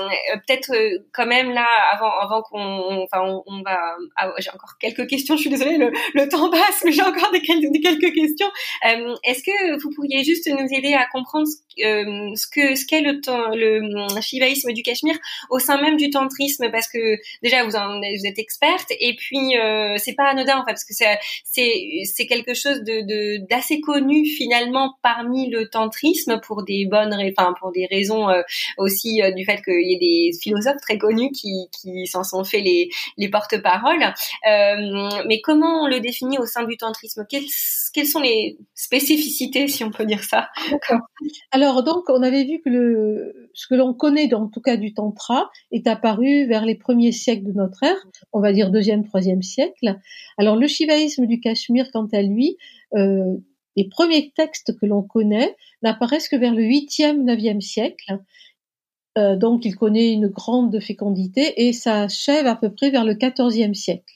peut-être quand même là, avant, avant qu'on, enfin, on, va, ah, j'ai encore quelques questions. Je suis désolée, le, le temps passe, mais j'ai encore des, des quelques questions. Est-ce que vous pourriez juste nous aider à comprendre ce que, ce qu'est le temps, le shivaïsme du Cachemire au sein même du tantrisme parce que déjà vous êtes experte et puis euh, c'est pas anodin en fait parce que c'est c'est quelque chose de d'assez connu finalement parmi le tantrisme pour des bonnes enfin pour des raisons euh, aussi euh, du fait qu'il y ait des philosophes très connus qui qui s'en sont fait les les porte-paroles. Mais comment on le définit au sein du tantrisme? Quelles, quelles sont les spécificités si on peut dire ça? Alors donc on avait vu que le ce que l'on connaît en tout cas du tantra, est apparu vers les premiers siècles de notre ère, on va dire deuxième, troisième siècle. Alors le shivaïsme du Cachemire, quant à lui, euh, les premiers textes que l'on connaît n'apparaissent que vers le huitième, neuvième siècle. Euh, donc il connaît une grande fécondité et ça achève à peu près vers le quatorzième siècle.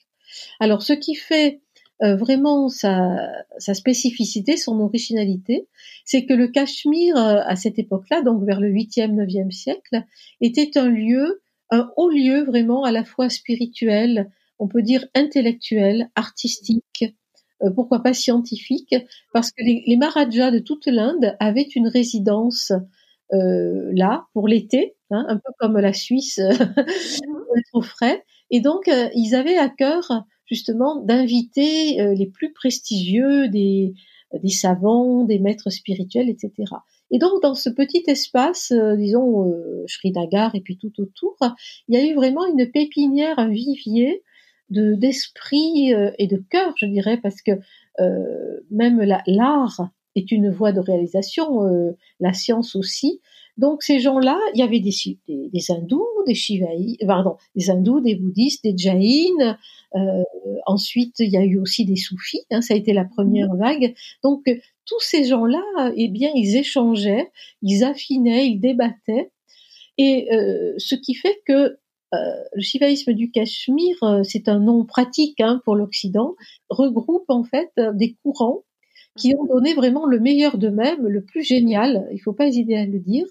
Alors ce qui fait euh, vraiment sa, sa, spécificité, son originalité, c'est que le Cachemire, euh, à cette époque-là, donc vers le 8e, 9e siècle, était un lieu, un haut lieu vraiment à la fois spirituel, on peut dire intellectuel, artistique, euh, pourquoi pas scientifique, parce que les, les Maharajas de toute l'Inde avaient une résidence euh, là pour l'été, hein, un peu comme la Suisse pour être au frais, et donc ils avaient à cœur justement d'inviter euh, les plus prestigieux des, savants, des maîtres spirituels, etc. Et donc dans ce petit espace, euh, disons euh, Srinagar et puis tout autour, il y a eu vraiment une pépinière, un vivier de d'esprit euh, et de cœur, je dirais, parce que même l'art est une voie de réalisation, la science aussi. Donc ces gens-là, il y avait des, hindous, des shivaïs, pardon, des hindous, des bouddhistes, des jaïns. Euh, ensuite, il y a eu aussi des soufis. Hein, ça a été la première vague. Donc tous ces gens-là, eh bien, ils échangeaient, ils affinaient, ils débattaient. Et euh, ce qui fait que euh, le shivaïsme du Cachemire, euh, c'est un nom pratique hein, pour l'Occident, regroupe en fait des courants qui ont donné vraiment le meilleur d'eux-mêmes, le plus génial, il ne faut pas hésiter à le dire,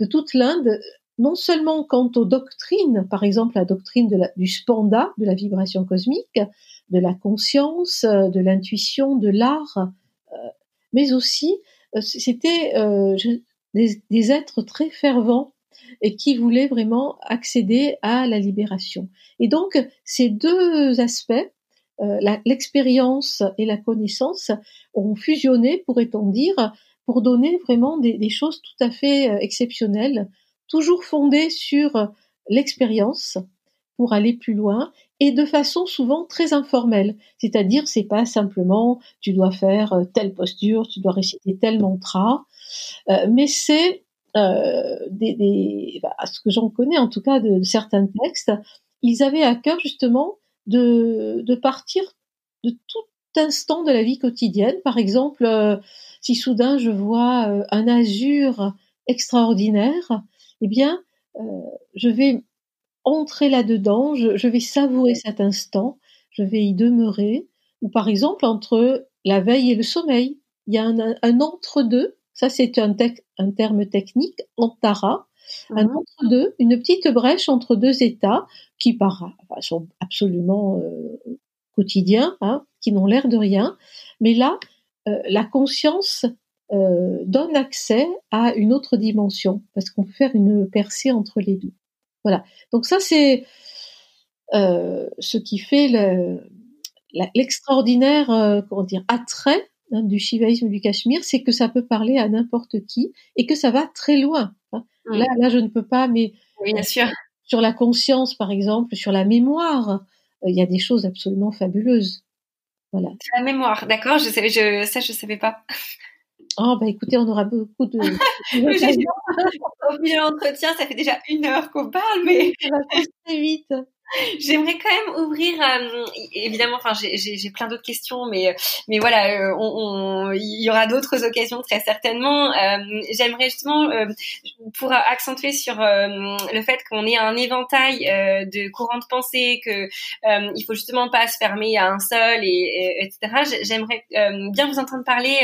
de toute l'Inde, non seulement quant aux doctrines, par exemple la doctrine du spanda, de la vibration cosmique, de la conscience, de l'intuition, de l'art, euh, mais aussi euh, c'était euh, des, êtres très fervents et qui voulaient vraiment accéder à la libération. Et donc ces deux aspects, l'expérience et la connaissance ont fusionné, pourrait-on dire, pour donner vraiment des, des, choses tout à fait euh, exceptionnelles, toujours fondées sur l'expérience pour aller plus loin et de façon souvent très informelle. C'est-à-dire, c'est pas simplement tu dois faire euh, telle posture, tu dois réciter tel mantra, euh, mais c'est euh, des, des bah, ce que j'en connais en tout cas de, de certains textes, ils avaient à cœur justement de, de partir de tout instant de la vie quotidienne. Par exemple, euh, si soudain je vois euh, un azur extraordinaire, eh bien, euh, je vais entrer là-dedans, je, je, vais savourer cet instant, je vais y demeurer. Ou par exemple, entre la veille et le sommeil, il y a un, un entre-deux. Ça, c'est un, un, terme technique, antara, un mhm. entre-deux, une petite brèche entre deux états qui par, sont absolument euh, quotidiens, hein, qui n'ont l'air de rien, mais là, euh, la conscience euh, donne accès à une autre dimension parce qu'on peut faire une percée entre les deux. Voilà. Donc ça c'est ce qui fait l'extraordinaire comment dire attrait hein, du shivaïsme du Cachemire, c'est que ça peut parler à n'importe qui et que ça va très loin. Hein. Mmh. Là, là, je ne peux pas, mais oui, bien sûr. sur la conscience, par exemple, sur la mémoire, euh, il y a des choses absolument fabuleuses. Voilà. La mémoire, d'accord. Je savais, je, ça, je savais pas. Oh, bah écoutez, on aura beaucoup de. Au milieu l'entretien, ça fait déjà une heure qu'on parle, mais. ça va très vite. J'aimerais quand même ouvrir, euh, évidemment, enfin, j'ai plein d'autres questions, mais mais voilà, euh, on, il y aura d'autres occasions très certainement. Euh, j'aimerais justement, pour accentuer sur le fait qu'on ait un éventail de courants de pensée, que il faut justement pas se fermer à un seul, et, etc. J'aimerais bien vous entendre parler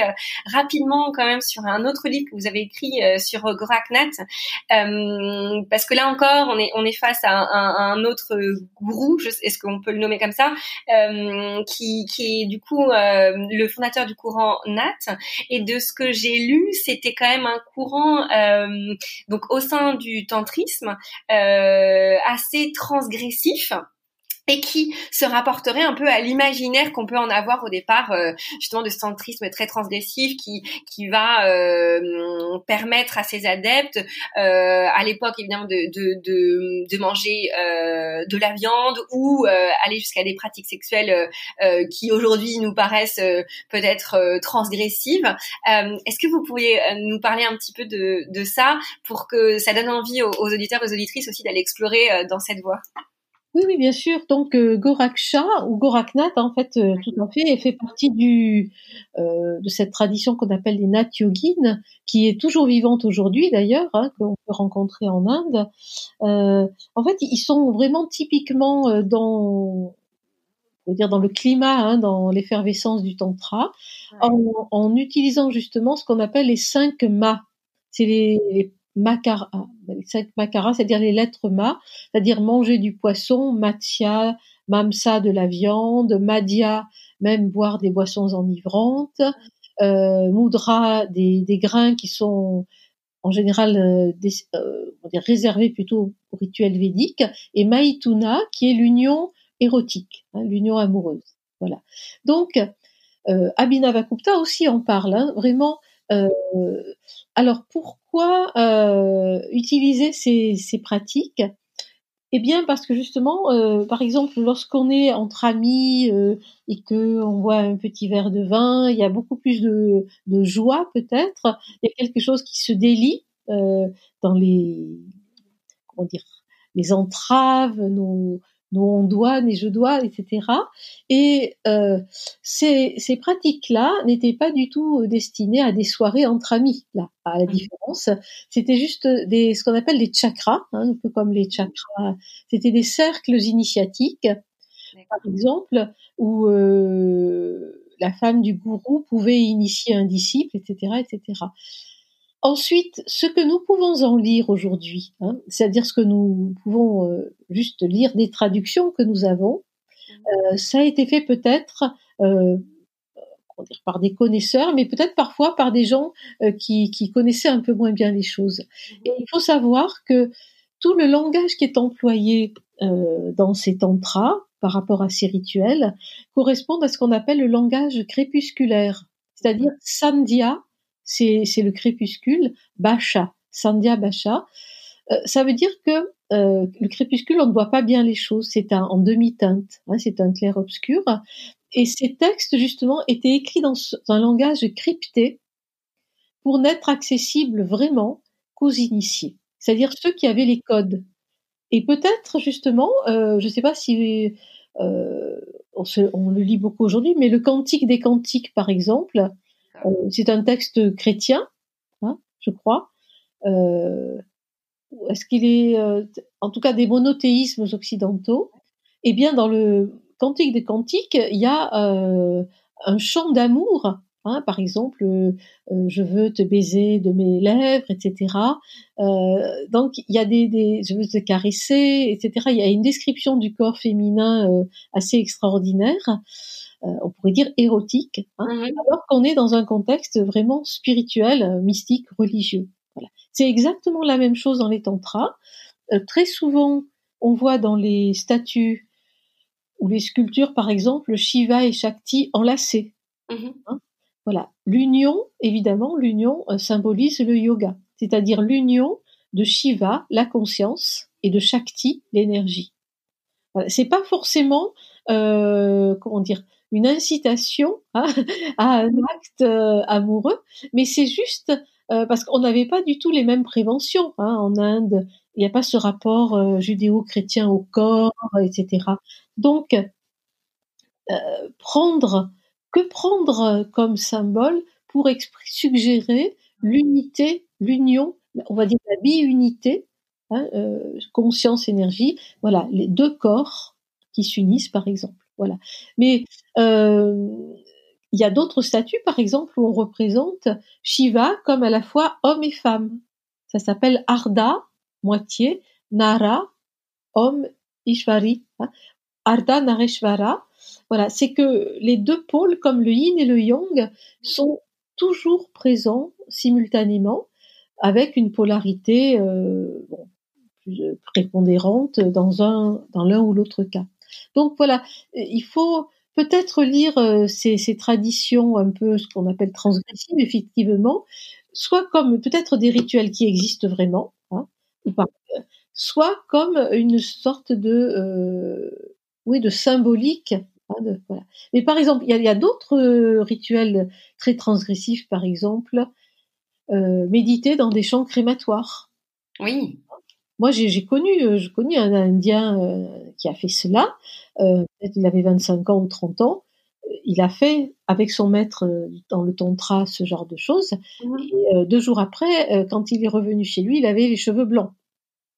rapidement quand même sur un autre livre que vous avez écrit sur Goraknath, parce que là encore, on est on est face à un, à un autre gourou, est-ce qu'on peut le nommer comme ça, euh, qui, qui est du coup euh, le fondateur du courant Nat. Et de ce que j'ai lu, c'était quand même un courant euh, donc au sein du tantrisme assez transgressif et qui se rapporterait un peu à l'imaginaire qu'on peut en avoir au départ euh, justement de ce centrisme très transgressif qui qui va euh, permettre à ses adeptes euh, à l'époque évidemment de de manger euh, de la viande ou aller jusqu'à des pratiques sexuelles qui aujourd'hui nous paraissent peut-être transgressives. Est-ce que vous pourriez nous parler un petit peu de de ça pour que ça donne envie aux, aux auditeurs aux auditrices aussi d'aller explorer dans cette voie? Oui, oui, bien sûr. Donc euh, Goraksha ou Goraknath, en fait, euh, tout à fait, fait partie du euh, de cette tradition qu'on appelle les Nath Yogines, qui est toujours vivante aujourd'hui d'ailleurs, hein, qu'on peut rencontrer en Inde. Euh, en fait, ils sont vraiment typiquement euh, dans on dire dans le climat, hein, dans l'effervescence du tantra, en, en, utilisant justement ce qu'on appelle les cinq ma. C'est les, les makara, c'est-à-dire les lettres ma, c'est-à-dire manger du poisson, matsya, mamsa de la viande, madhya, même boire des boissons enivrantes, euh, mudra, des, des, grains qui sont en général euh, euh réservés plutôt au rituel védique, et maituna, qui est l'union érotique, hein, l'union amoureuse. Voilà. Donc, euh, Abhinavagupta aussi en parle, hein, vraiment. Euh, alors pourquoi euh, utiliser ces, pratiques? Eh bien parce que justement, euh, par exemple, lorsqu'on est entre amis et que on boit un petit verre de vin, il y a beaucoup plus de, joie peut-être. Il y a quelque chose qui se délie dans les les entraves, nos, nous on doit, et je dois, etc. Et euh, ces, ces pratiques-là n'étaient pas du tout destinées à des soirées entre amis, là, à la mmh. différence. C'était juste des, ce qu'on appelle des chakras, hein, un peu comme les chakras. C'était des cercles initiatiques, par exemple, où euh, la femme du gourou pouvait initier un disciple, etc., etc. Ensuite, ce que nous pouvons en lire aujourd'hui, hein, c'est-à-dire ce que nous pouvons euh, juste lire des traductions que nous avons, euh, ça a été fait peut-être euh, par des connaisseurs, mais peut-être parfois par des gens euh, qui, qui, connaissaient un peu moins bien les choses. Mhm. Et il faut savoir que tout le langage qui est employé euh, dans ces tantras par rapport à ces rituels correspond à ce qu'on appelle le langage crépusculaire, c'est-à-dire sandhya, c'est le crépuscule, Bacha, Sandhya Bacha. Euh, ça veut dire que euh, le crépuscule, on ne voit pas bien les choses, c'est en demi-teinte, hein, c'est un clair-obscur. Et ces textes, justement, étaient écrits dans, un langage crypté pour n'être accessibles vraiment qu'aux initiés, c'est-à-dire ceux qui avaient les codes. Et peut-être, justement, euh, je ne sais pas si euh, on, on, le lit beaucoup aujourd'hui, mais le Cantique des Cantiques, par exemple, c'est un texte chrétien, hein, je crois. Euh, est-ce qu'il est, euh, en tout cas, des monothéismes occidentaux? Eh bien, dans le Cantique des Cantiques, il y a un chant d'amour Hein, par exemple, je veux te baiser de mes lèvres, etc. Euh, donc il y a des, je veux te caresser, etc. Il y a une description du corps féminin assez extraordinaire. Euh, on pourrait dire érotique, hein, mhm. alors qu'on est dans un contexte vraiment spirituel, euh, mystique, religieux. Voilà. C'est exactement la même chose dans les tantras. Euh, très souvent, on voit dans les statues ou les sculptures, par exemple, Shiva et Shakti enlacés. Mhm. Hein. voilà. L'union, évidemment, l'union symbolise le yoga, c'est-à-dire l'union de Shiva, la conscience, et de Shakti, l'énergie. Voilà. C'est pas forcément, euh, comment dire, une incitation à un acte euh, amoureux, mais c'est juste euh, parce qu'on n'avait pas du tout les mêmes préventions. Hein. En Inde, il n'y a pas ce rapport euh, judéo-chrétien au corps, etc. Donc, prendre que prendre comme symbole pour suggérer l'unité, l'union, on va dire la bi-unité, hein, euh, conscience, énergie, voilà, les deux corps qui s'unissent par exemple. Mais euh, il y a d'autres statues, par exemple, où on représente Shiva comme à la fois homme et femme. Ça s'appelle Arda, moitié, Nara, homme, Ishvari. Hein. Arda Nareshvara. Voilà, c'est que les deux pôles, comme le yin et le yang, sont toujours présents simultanément, avec une polarité euh, plus prépondérante dans l'un ou l'autre cas. Donc voilà, il faut peut-être lire euh, ces, ces, traditions un peu ce qu'on appelle transgressives, effectivement, soit comme peut-être des rituels qui existent vraiment, hein, ou pas, soit comme une sorte de, euh, oui, de symbolique. Hein, de, voilà. Mais par exemple, il y a, a d'autres euh, rituels très transgressifs, par exemple, méditer dans des champs crématoires. Oui. Moi, j'ai connu, je connais un Indien qui a fait cela. Euh, peut-être il avait 25 ans ou 30 ans. Il a fait avec son maître dans le tantra ce genre de choses. Mmh. Et deux jours après, quand il est revenu chez lui, il avait les cheveux blancs.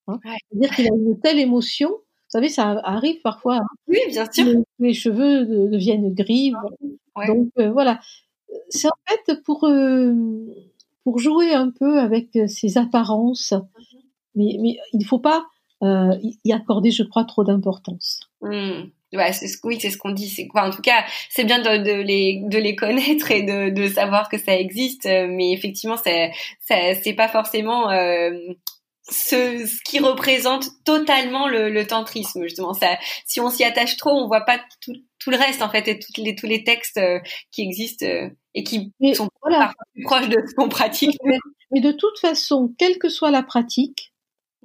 Hein. C'est-à-dire qu'il a une telle émotion. Vous savez, ça arrive parfois. Hein. oui, bien sûr. Les, cheveux deviennent gris. Donc voilà. C'est en fait pour pour jouer un peu avec ces apparences. Mmh mais, mais il ne faut pas euh, y accorder, je crois, trop d'importance. Mmh. Ouais, c'est ce, oui, c'est ce qu'on dit. C'est quoi En tout cas, c'est bien de, de, les de les connaître et de, de savoir que ça existe, mais effectivement, c'est c'est pas forcément euh, ce, ce qui représente totalement le, le tantrisme justement. Ça, si on s'y attache trop, on voit pas tout, tout le reste en fait et tous les tous les textes euh, qui existent euh, et qui sont voilà. plus proches de ce qu'on pratique. mais de toute façon, quelle que soit la pratique,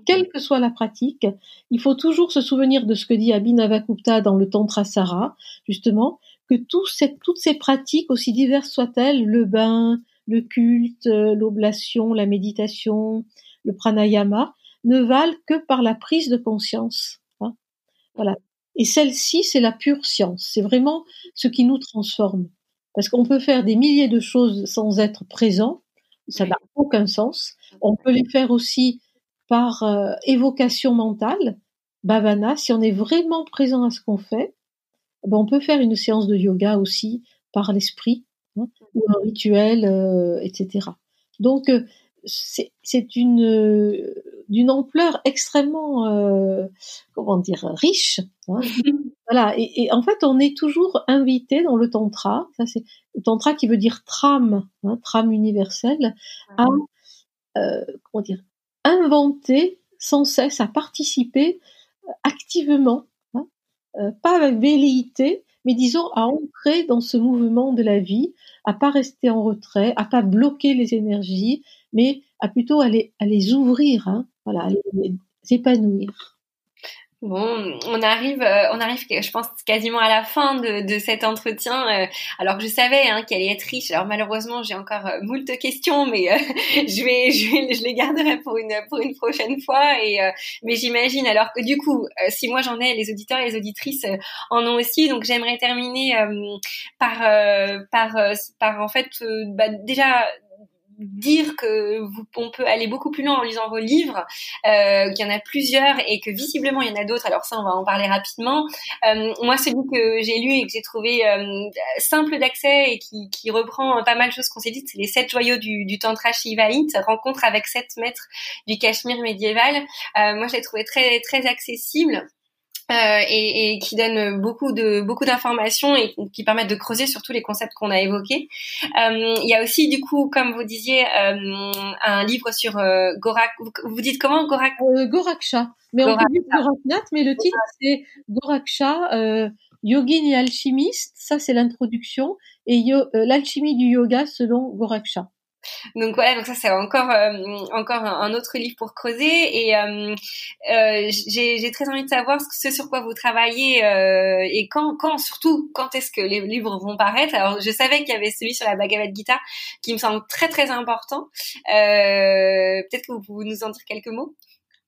quelle que soit la pratique, il faut toujours se souvenir de ce que dit Abhinavagupta dans le Tantra Sara, justement, que toutes ces pratiques, aussi diverses soient-elles, le bain, le culte, l'oblation, la méditation, le pranayama, ne valent que par la prise de conscience. Hein. voilà. Et celle-ci, c'est la pure science. C'est vraiment ce qui nous transforme. Parce qu'on peut faire des milliers de choses sans être présent. Ça n'a aucun sens. On peut les faire aussi par euh, évocation mentale, bhavana, si on est vraiment présent à ce qu'on fait, ben on peut faire une séance de yoga aussi par l'esprit, hein, ou un rituel, euh, etc. Donc euh, c'est une d'une ampleur extrêmement comment dire riche. Hein. voilà et, et, en fait on est toujours invité dans le tantra, ça c'est le tantra qui veut dire tram, hein, tram universel, à comment dire inventer sans cesse, à participer euh, activement, hein, euh, pas avec velléité, mais disons à entrer dans ce mouvement de la vie, à pas rester en retrait, à pas bloquer les énergies, mais à plutôt les, à les ouvrir, hein, à les épanouir. Bon, on arrive, euh, on arrive, je pense quasiment à la fin de, de cet entretien. Euh, alors que je savais hein, qu'elle allait être riche. Alors malheureusement, j'ai encore euh, moult questions, mais je vais, je vais, je les garderai pour une pour une prochaine fois. Et mais j'imagine alors que du coup, si moi j'en ai, les auditeurs et les auditrices en ont aussi. Donc j'aimerais terminer par par par en fait, bah, déjà dire que vous, on peut aller beaucoup plus loin en lisant vos livres, euh, qu'il y en a plusieurs et que visiblement il y en a d'autres. Alors ça, on va en parler rapidement. Euh, moi, celui que j'ai lu et que j'ai trouvé euh, simple d'accès et qui, qui, reprend pas mal de choses qu'on s'est dites, c'est les sept joyaux du, du tantra shivaïte, rencontre avec sept maîtres du Cachemire médiéval. Euh, moi, je l'ai trouvé très très accessible. Euh, et, et, qui donne beaucoup de beaucoup d'informations et qui permettent de creuser sur tous les concepts qu'on a évoqués. Euh, il y a aussi du coup, comme vous disiez, euh, un livre sur euh, Gorak. Vous, dites comment Gorak? Euh, Goraksha. Mais on dit Goraknath, mais le titre c'est Goraksha, Yogin et alchimiste. Ça c'est l'introduction et l'alchimie du yoga selon Goraksha. Donc voilà, donc ça c'est encore euh, encore un, autre livre pour creuser et euh, euh, j'ai très envie de savoir ce sur quoi vous travaillez et quand quand surtout quand est-ce que les livres vont paraître. Alors je savais qu'il y avait celui sur la Bhagavad Gita qui me semble très très important. Peut-être que vous pouvez nous en dire quelques mots?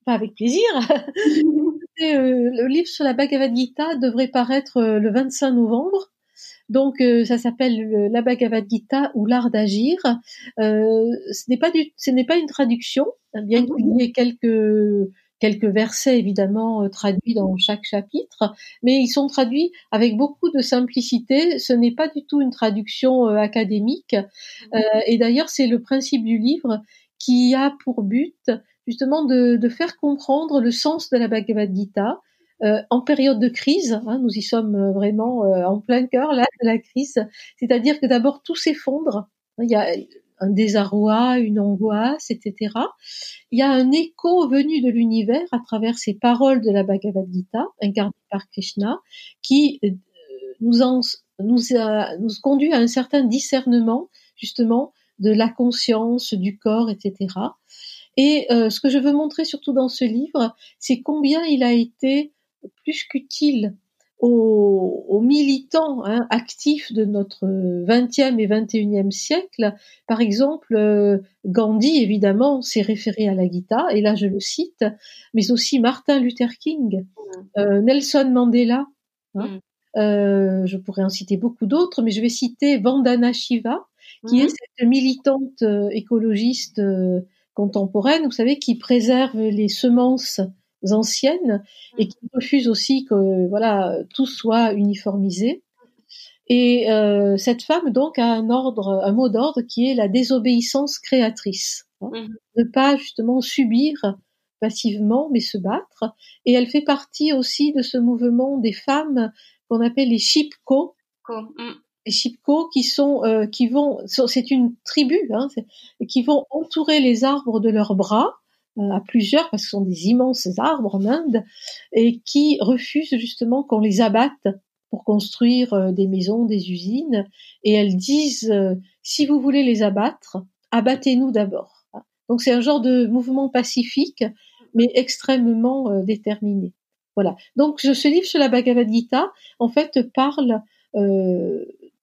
Pas avec plaisir. le livre sur la Bhagavad Gita devrait paraître le 25 novembre. Donc ça s'appelle la Bhagavad Gita ou l'art d'agir. ce n'est pas du, ce n'est pas une traduction, bien qu'il y ait quelques quelques versets évidemment euh, traduits dans chaque chapitre, mais ils sont traduits avec beaucoup de simplicité. Ce n'est pas du tout une traduction euh, académique. Euh, et d'ailleurs, c'est le principe du livre qui a pour but justement de, de faire comprendre le sens de la Bhagavad Gita. En période de crise, hein, nous y sommes vraiment en plein cœur là de la crise, c'est-à-dire que d'abord tout s'effondre. Il y a un désarroi, une angoisse, etc. Il y a un écho venu de l'univers à travers ces paroles de la Bhagavad Gita, incarnées par Krishna, qui euh, nous, nous, nous conduit à un certain discernement, justement, de la conscience, du corps, etc. Et euh, ce que je veux montrer surtout dans ce livre, c'est combien il a été plus qu'utile aux, militants hein, actifs de notre 20e et 21e siècle. Par exemple, euh, Gandhi, évidemment, s'est référé à la Gita, et là je le cite, mais aussi Martin Luther King, mm. euh, Nelson Mandela. Hein, mm. euh, je pourrais en citer beaucoup d'autres, mais je vais citer Vandana Shiva, qui est mm. cette militante écologiste contemporaine, vous savez, qui préserve les semences anciennes et qui refusent aussi que voilà tout soit uniformisé. Et euh, cette femme donc a un ordre, un mot d'ordre qui est la désobéissance créatrice, hein. mhm. ne pas justement subir passivement mais se battre. Et elle fait partie aussi de ce mouvement des femmes qu'on appelle les shipko. Mm. Les shipko qui sont euh, qui vont, c'est une tribu, hein, qui vont entourer les arbres de leurs bras à plusieurs, parce que ce sont des immenses arbres en Inde, et qui refusent justement qu'on les abatte pour construire euh, des maisons, des usines, et elles disent euh, si vous voulez les abattre, abattez-nous d'abord. Donc c'est un genre de mouvement pacifique, mais extrêmement déterminé. Voilà. Donc ce livre sur la Bhagavad Gita, en fait, parle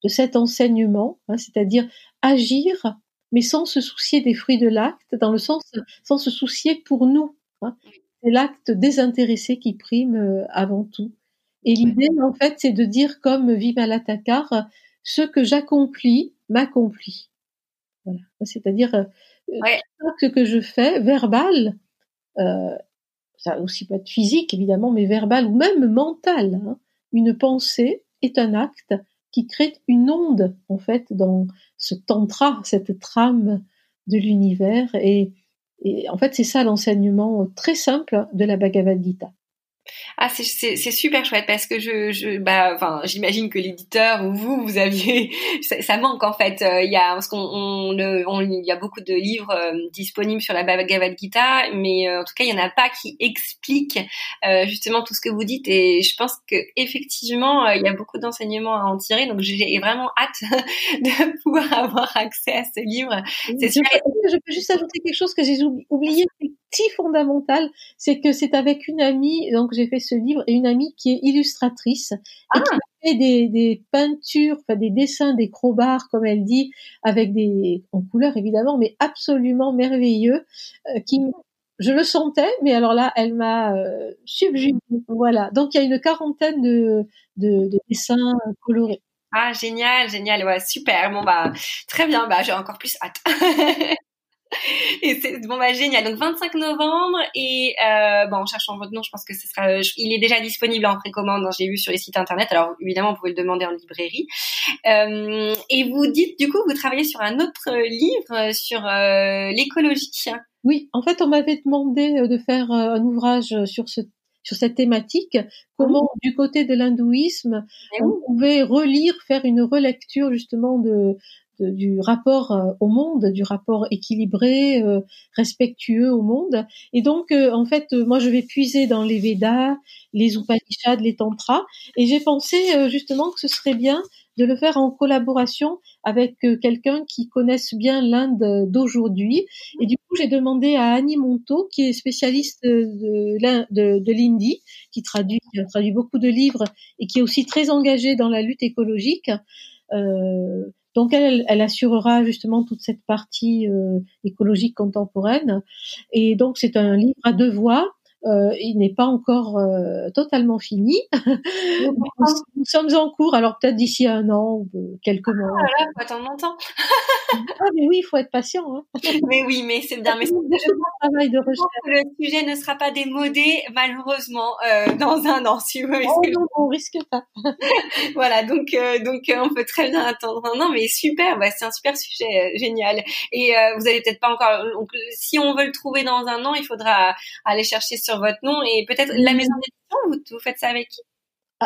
de cet enseignement, hein, c'est-à-dire agir mais sans se soucier des fruits de l'acte, dans le sens sans se soucier pour nous. Hein. C'est l'acte désintéressé qui prime euh, avant tout. Et l'idée, en fait, c'est de dire comme Vimalatakar, ce que j'accomplis m'accomplit. Voilà. C'est-à-dire, euh, ce que je fais, verbal, euh, ça aussi pas de physique évidemment, mais verbal ou même mental, hein, une pensée est un acte qui crée une onde en fait dans ce tantra, cette trame de l'univers et, et en fait c'est ça l'enseignement très simple de la Bhagavad Gita. Ah, c'est super chouette parce que je, je bah, enfin, j'imagine que l'éditeur ou vous, vous aviez, ça, manque en fait. Euh, il y a parce qu'on, on, il y a beaucoup de livres euh, disponibles sur la Bhagavad Gita, mais euh, en tout cas, il y en a pas qui expliquent justement tout ce que vous dites. Et je pense que effectivement, il y a beaucoup d'enseignements à en tirer. Donc, j'ai vraiment hâte de pouvoir avoir accès à ce livre. C'est super. Je peux juste ajouter quelque chose que j'ai oublié, si fondamental, c'est que c'est avec une amie, donc j'ai fait ce livre, et une amie qui est illustratrice, et ah. qui fait des, des peintures, enfin des dessins, des crowbars, comme elle dit, avec des, en couleur évidemment, mais absolument merveilleux, euh, qui, je le sentais, mais alors là, elle m'a euh, subjugué. Voilà. Donc il y a une quarantaine de, de, de dessins colorés. Ah génial, génial, ouais, super. Bon bah très bien, bah j'ai encore plus hâte. et c'est bon bah génial. Donc 25 novembre et euh, bon en cherchant votre nom, je pense que ce sera. il est déjà disponible en précommande. Hein, j'ai vu sur les sites internet. Alors évidemment, vous pouvez le demander en librairie. Euh, et vous dites du coup, vous travaillez sur un autre livre sur euh, l'écologie. Oui, en fait, on m'avait demandé euh, de faire euh, un ouvrage sur ce sur cette thématique, comment mmh. du côté de l'hindouisme, on pouvait relire, faire une relecture justement de, du rapport euh, au monde, du rapport équilibré, euh, respectueux au monde. Et donc, euh, en fait, moi, je vais puiser dans les Védas, les Upanishads, les Tantras, et j'ai pensé justement que ce serait bien de le faire en collaboration avec quelqu'un qui connaisse bien l'Inde d'aujourd'hui. Et du coup, j'ai demandé à Annie Monto, qui est spécialiste de, de, de l'Indie, qui traduit, qui traduit beaucoup de livres et qui est aussi très engagée dans la lutte écologique. Euh, Donc elle, assurera justement toute cette partie euh, écologique contemporaine. Et donc c'est un livre à deux voix euh, il n'est pas encore euh, totalement fini. nous, sommes en cours, alors peut-être d'ici un an ou euh, quelques mois. Ah là, faut attendre longtemps. ah mais oui, il faut être patient. Hein. mais oui, mais c'est bien. Mais c'est travail de recherche. Le sujet ne sera pas démodé, malheureusement, euh, dans un an. Si vous oh non, on risque pas. voilà, donc donc on peut très bien attendre un an, mais super, bah, c'est un super sujet, génial. Et vous allez peut-être pas encore. Donc, si on veut le trouver dans un an, il faudra aller chercher sur votre nom et peut-être la maison d'édition, vous, faites ça avec qui?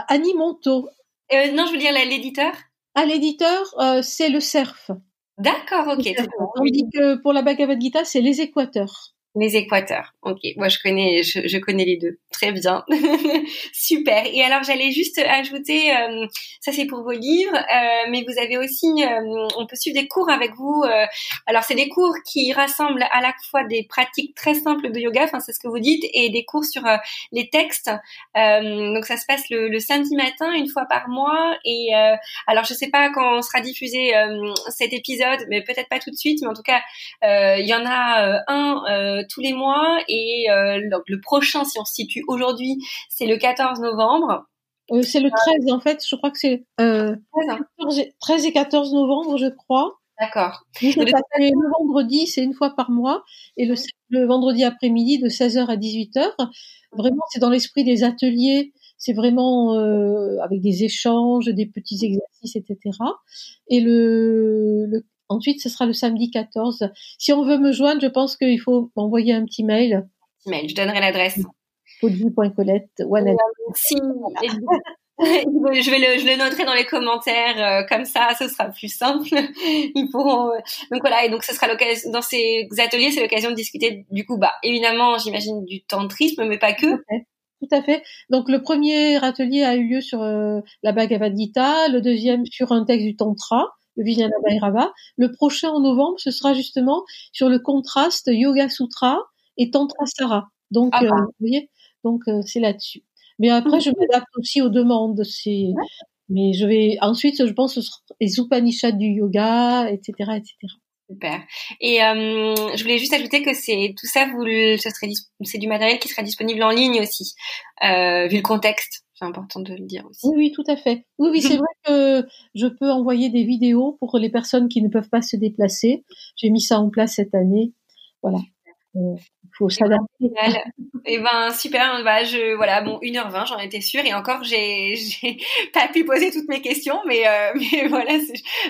Annie Monteau. Euh, non, je veux dire l'éditeur? Ah, l'éditeur, euh, c'est le CERF. D'accord, ok. On dit que pour la Bhagavad Gita, c'est les Équateurs. Les Équateurs. Ok, moi je connais, je, connais les deux. Très bien, super. Et alors j'allais juste ajouter, euh, ça c'est pour vos livres, euh, mais vous avez aussi, euh, on peut suivre des cours avec vous. alors c'est des cours qui rassemblent à la fois des pratiques très simples de yoga, enfin c'est ce que vous dites, et des cours sur les textes. donc ça se passe le, le, samedi matin, une fois par mois. Et alors je sais pas quand sera diffusé cet épisode, mais peut-être pas tout de suite, mais en tout cas il y en a un tous les mois et euh, le prochain, si on se situe aujourd'hui, c'est le 14 novembre. Euh, c'est le 13 en fait, je crois que c'est 13, euh, et 14 novembre, je crois. D'accord. Le, vendredi, c'est une fois par mois, et le, le vendredi après-midi de 16h à 18h. Vraiment, c'est dans l'esprit des ateliers, c'est vraiment avec des échanges, des petits exercices, etc. Et le, le Ensuite, ce sera le samedi 14. Si on veut me joindre, je pense qu'il faut m'envoyer un petit mail. Mail, je donnerai l'adresse. Podvie.colette. Si, je vais le, je le noterai dans les commentaires euh, comme ça, ce sera plus simple. Ils pourront. Euh, donc voilà, et donc ce sera l'occasion dans ces ateliers, c'est l'occasion de discuter du coup, bah évidemment, j'imagine du tantrisme, mais pas que. Tout à fait. Donc le premier atelier a eu lieu sur euh, la Bhagavad Gita, le deuxième sur un texte du Tantra Vijnana Bhairava. Le prochain en novembre, ce sera justement sur le contraste Yoga Sutra et Tantra Sara. Donc, ah euh, bah. vous voyez, donc euh, c'est là-dessus. Mais après, je m'adapte aussi aux demandes. C'est, mais je vais ensuite, je pense, ce sera les Upanishads du yoga, etc., etc. Super. Et euh, je voulais juste ajouter que c'est tout ça, vous, ce serait, c'est du matériel qui sera disponible en ligne aussi, euh, vu le contexte c'est important de le dire aussi. Oui, oui, tout à fait. Oui, oui, c'est vrai que je peux envoyer des vidéos pour les personnes qui ne peuvent pas se déplacer. J'ai mis ça en place cette année. Voilà. Euh, faut s'adapter. Et eh ben super, bah je voilà bon 1h20, j'en étais sûre. Et encore j'ai j'ai pas pu poser toutes mes questions mais euh, mais voilà,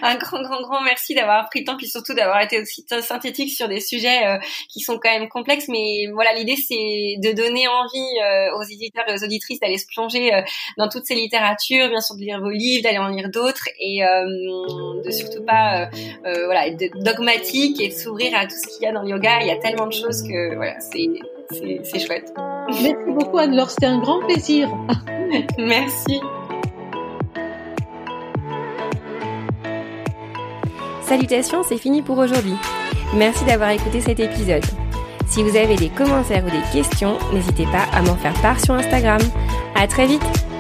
un grand grand grand merci d'avoir pris le temps puis surtout d'avoir été aussi synthétique sur des sujets euh, qui sont quand même complexes. Mais voilà, l'idée c'est de donner envie euh, aux éditeurs et aux auditrices d'aller se plonger euh, dans toutes ces littératures, bien sûr de lire vos livres, d'aller en lire d'autres et de surtout pas voilà, être dogmatique et de s'ouvrir à tout ce qu'il y a dans le yoga, il y a tellement de choses que voilà, c'est chouette. Merci beaucoup Anne-Laure, c'était un grand plaisir. Merci. Salutations, c'est fini pour aujourd'hui. Merci d'avoir écouté cet épisode. Si vous avez des commentaires ou des questions, n'hésitez pas à m'en faire part sur Instagram. À très vite!